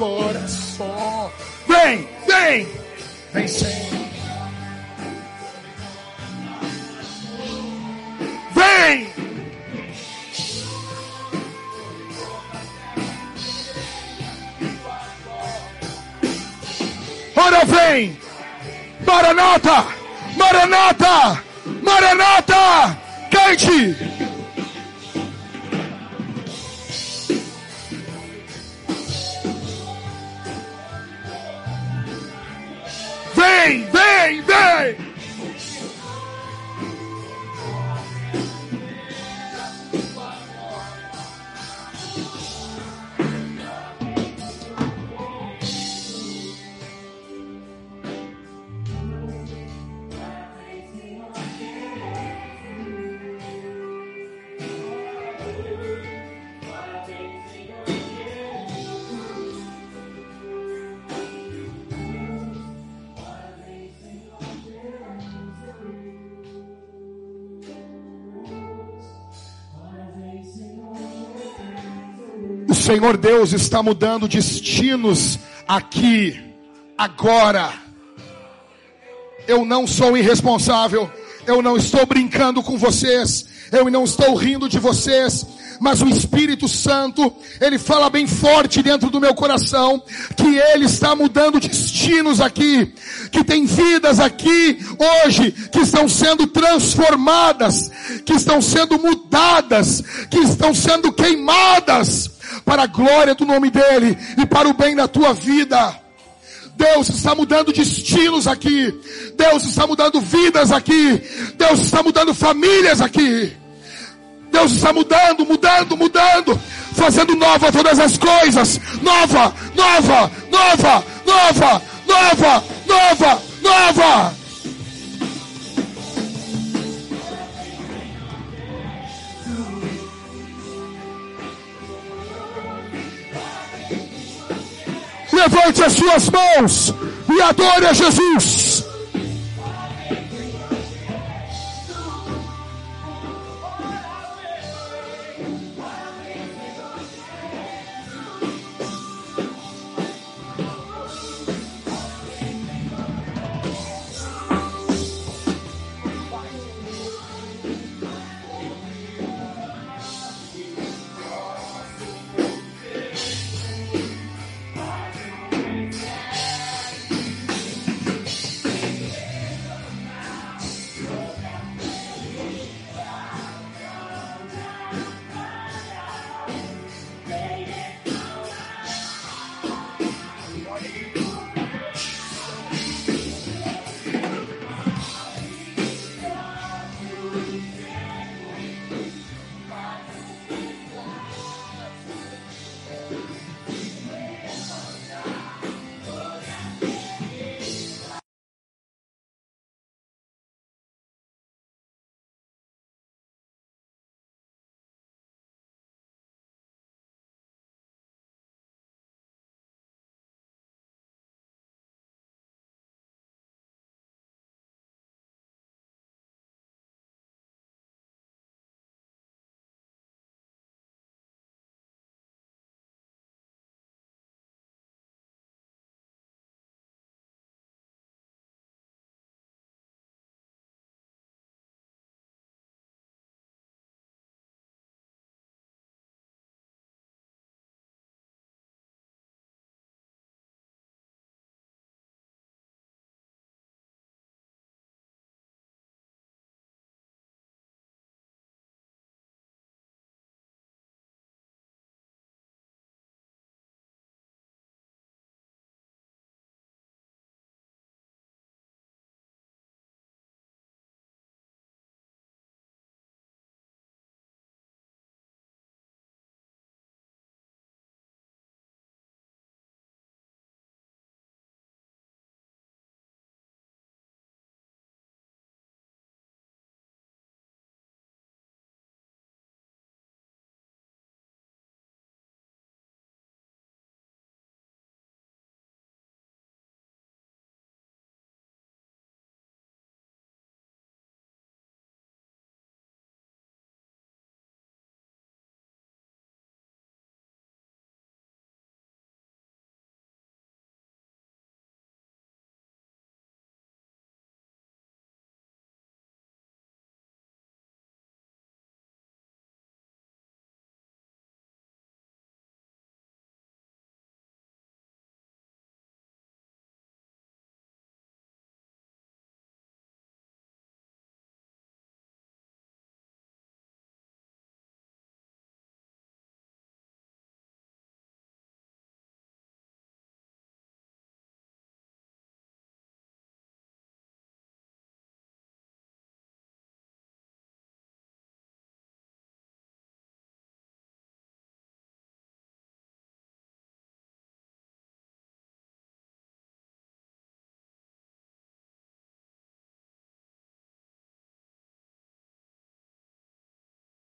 nossos Senhor Deus está mudando destinos aqui, agora. Eu não sou irresponsável, eu não estou brincando com vocês, eu não estou rindo de vocês, mas o Espírito Santo, ele fala bem forte dentro do meu coração, que ele está mudando destinos aqui, que tem vidas aqui hoje, que estão sendo transformadas, que estão sendo mudadas, que estão sendo queimadas, para a glória do nome dEle e para o bem da tua vida. Deus está mudando destinos aqui. Deus está mudando vidas aqui. Deus está mudando famílias aqui. Deus está mudando, mudando, mudando, fazendo nova todas as coisas. Nova, nova, nova, nova, nova, nova, nova. Levante as suas mãos e adore a Jesus.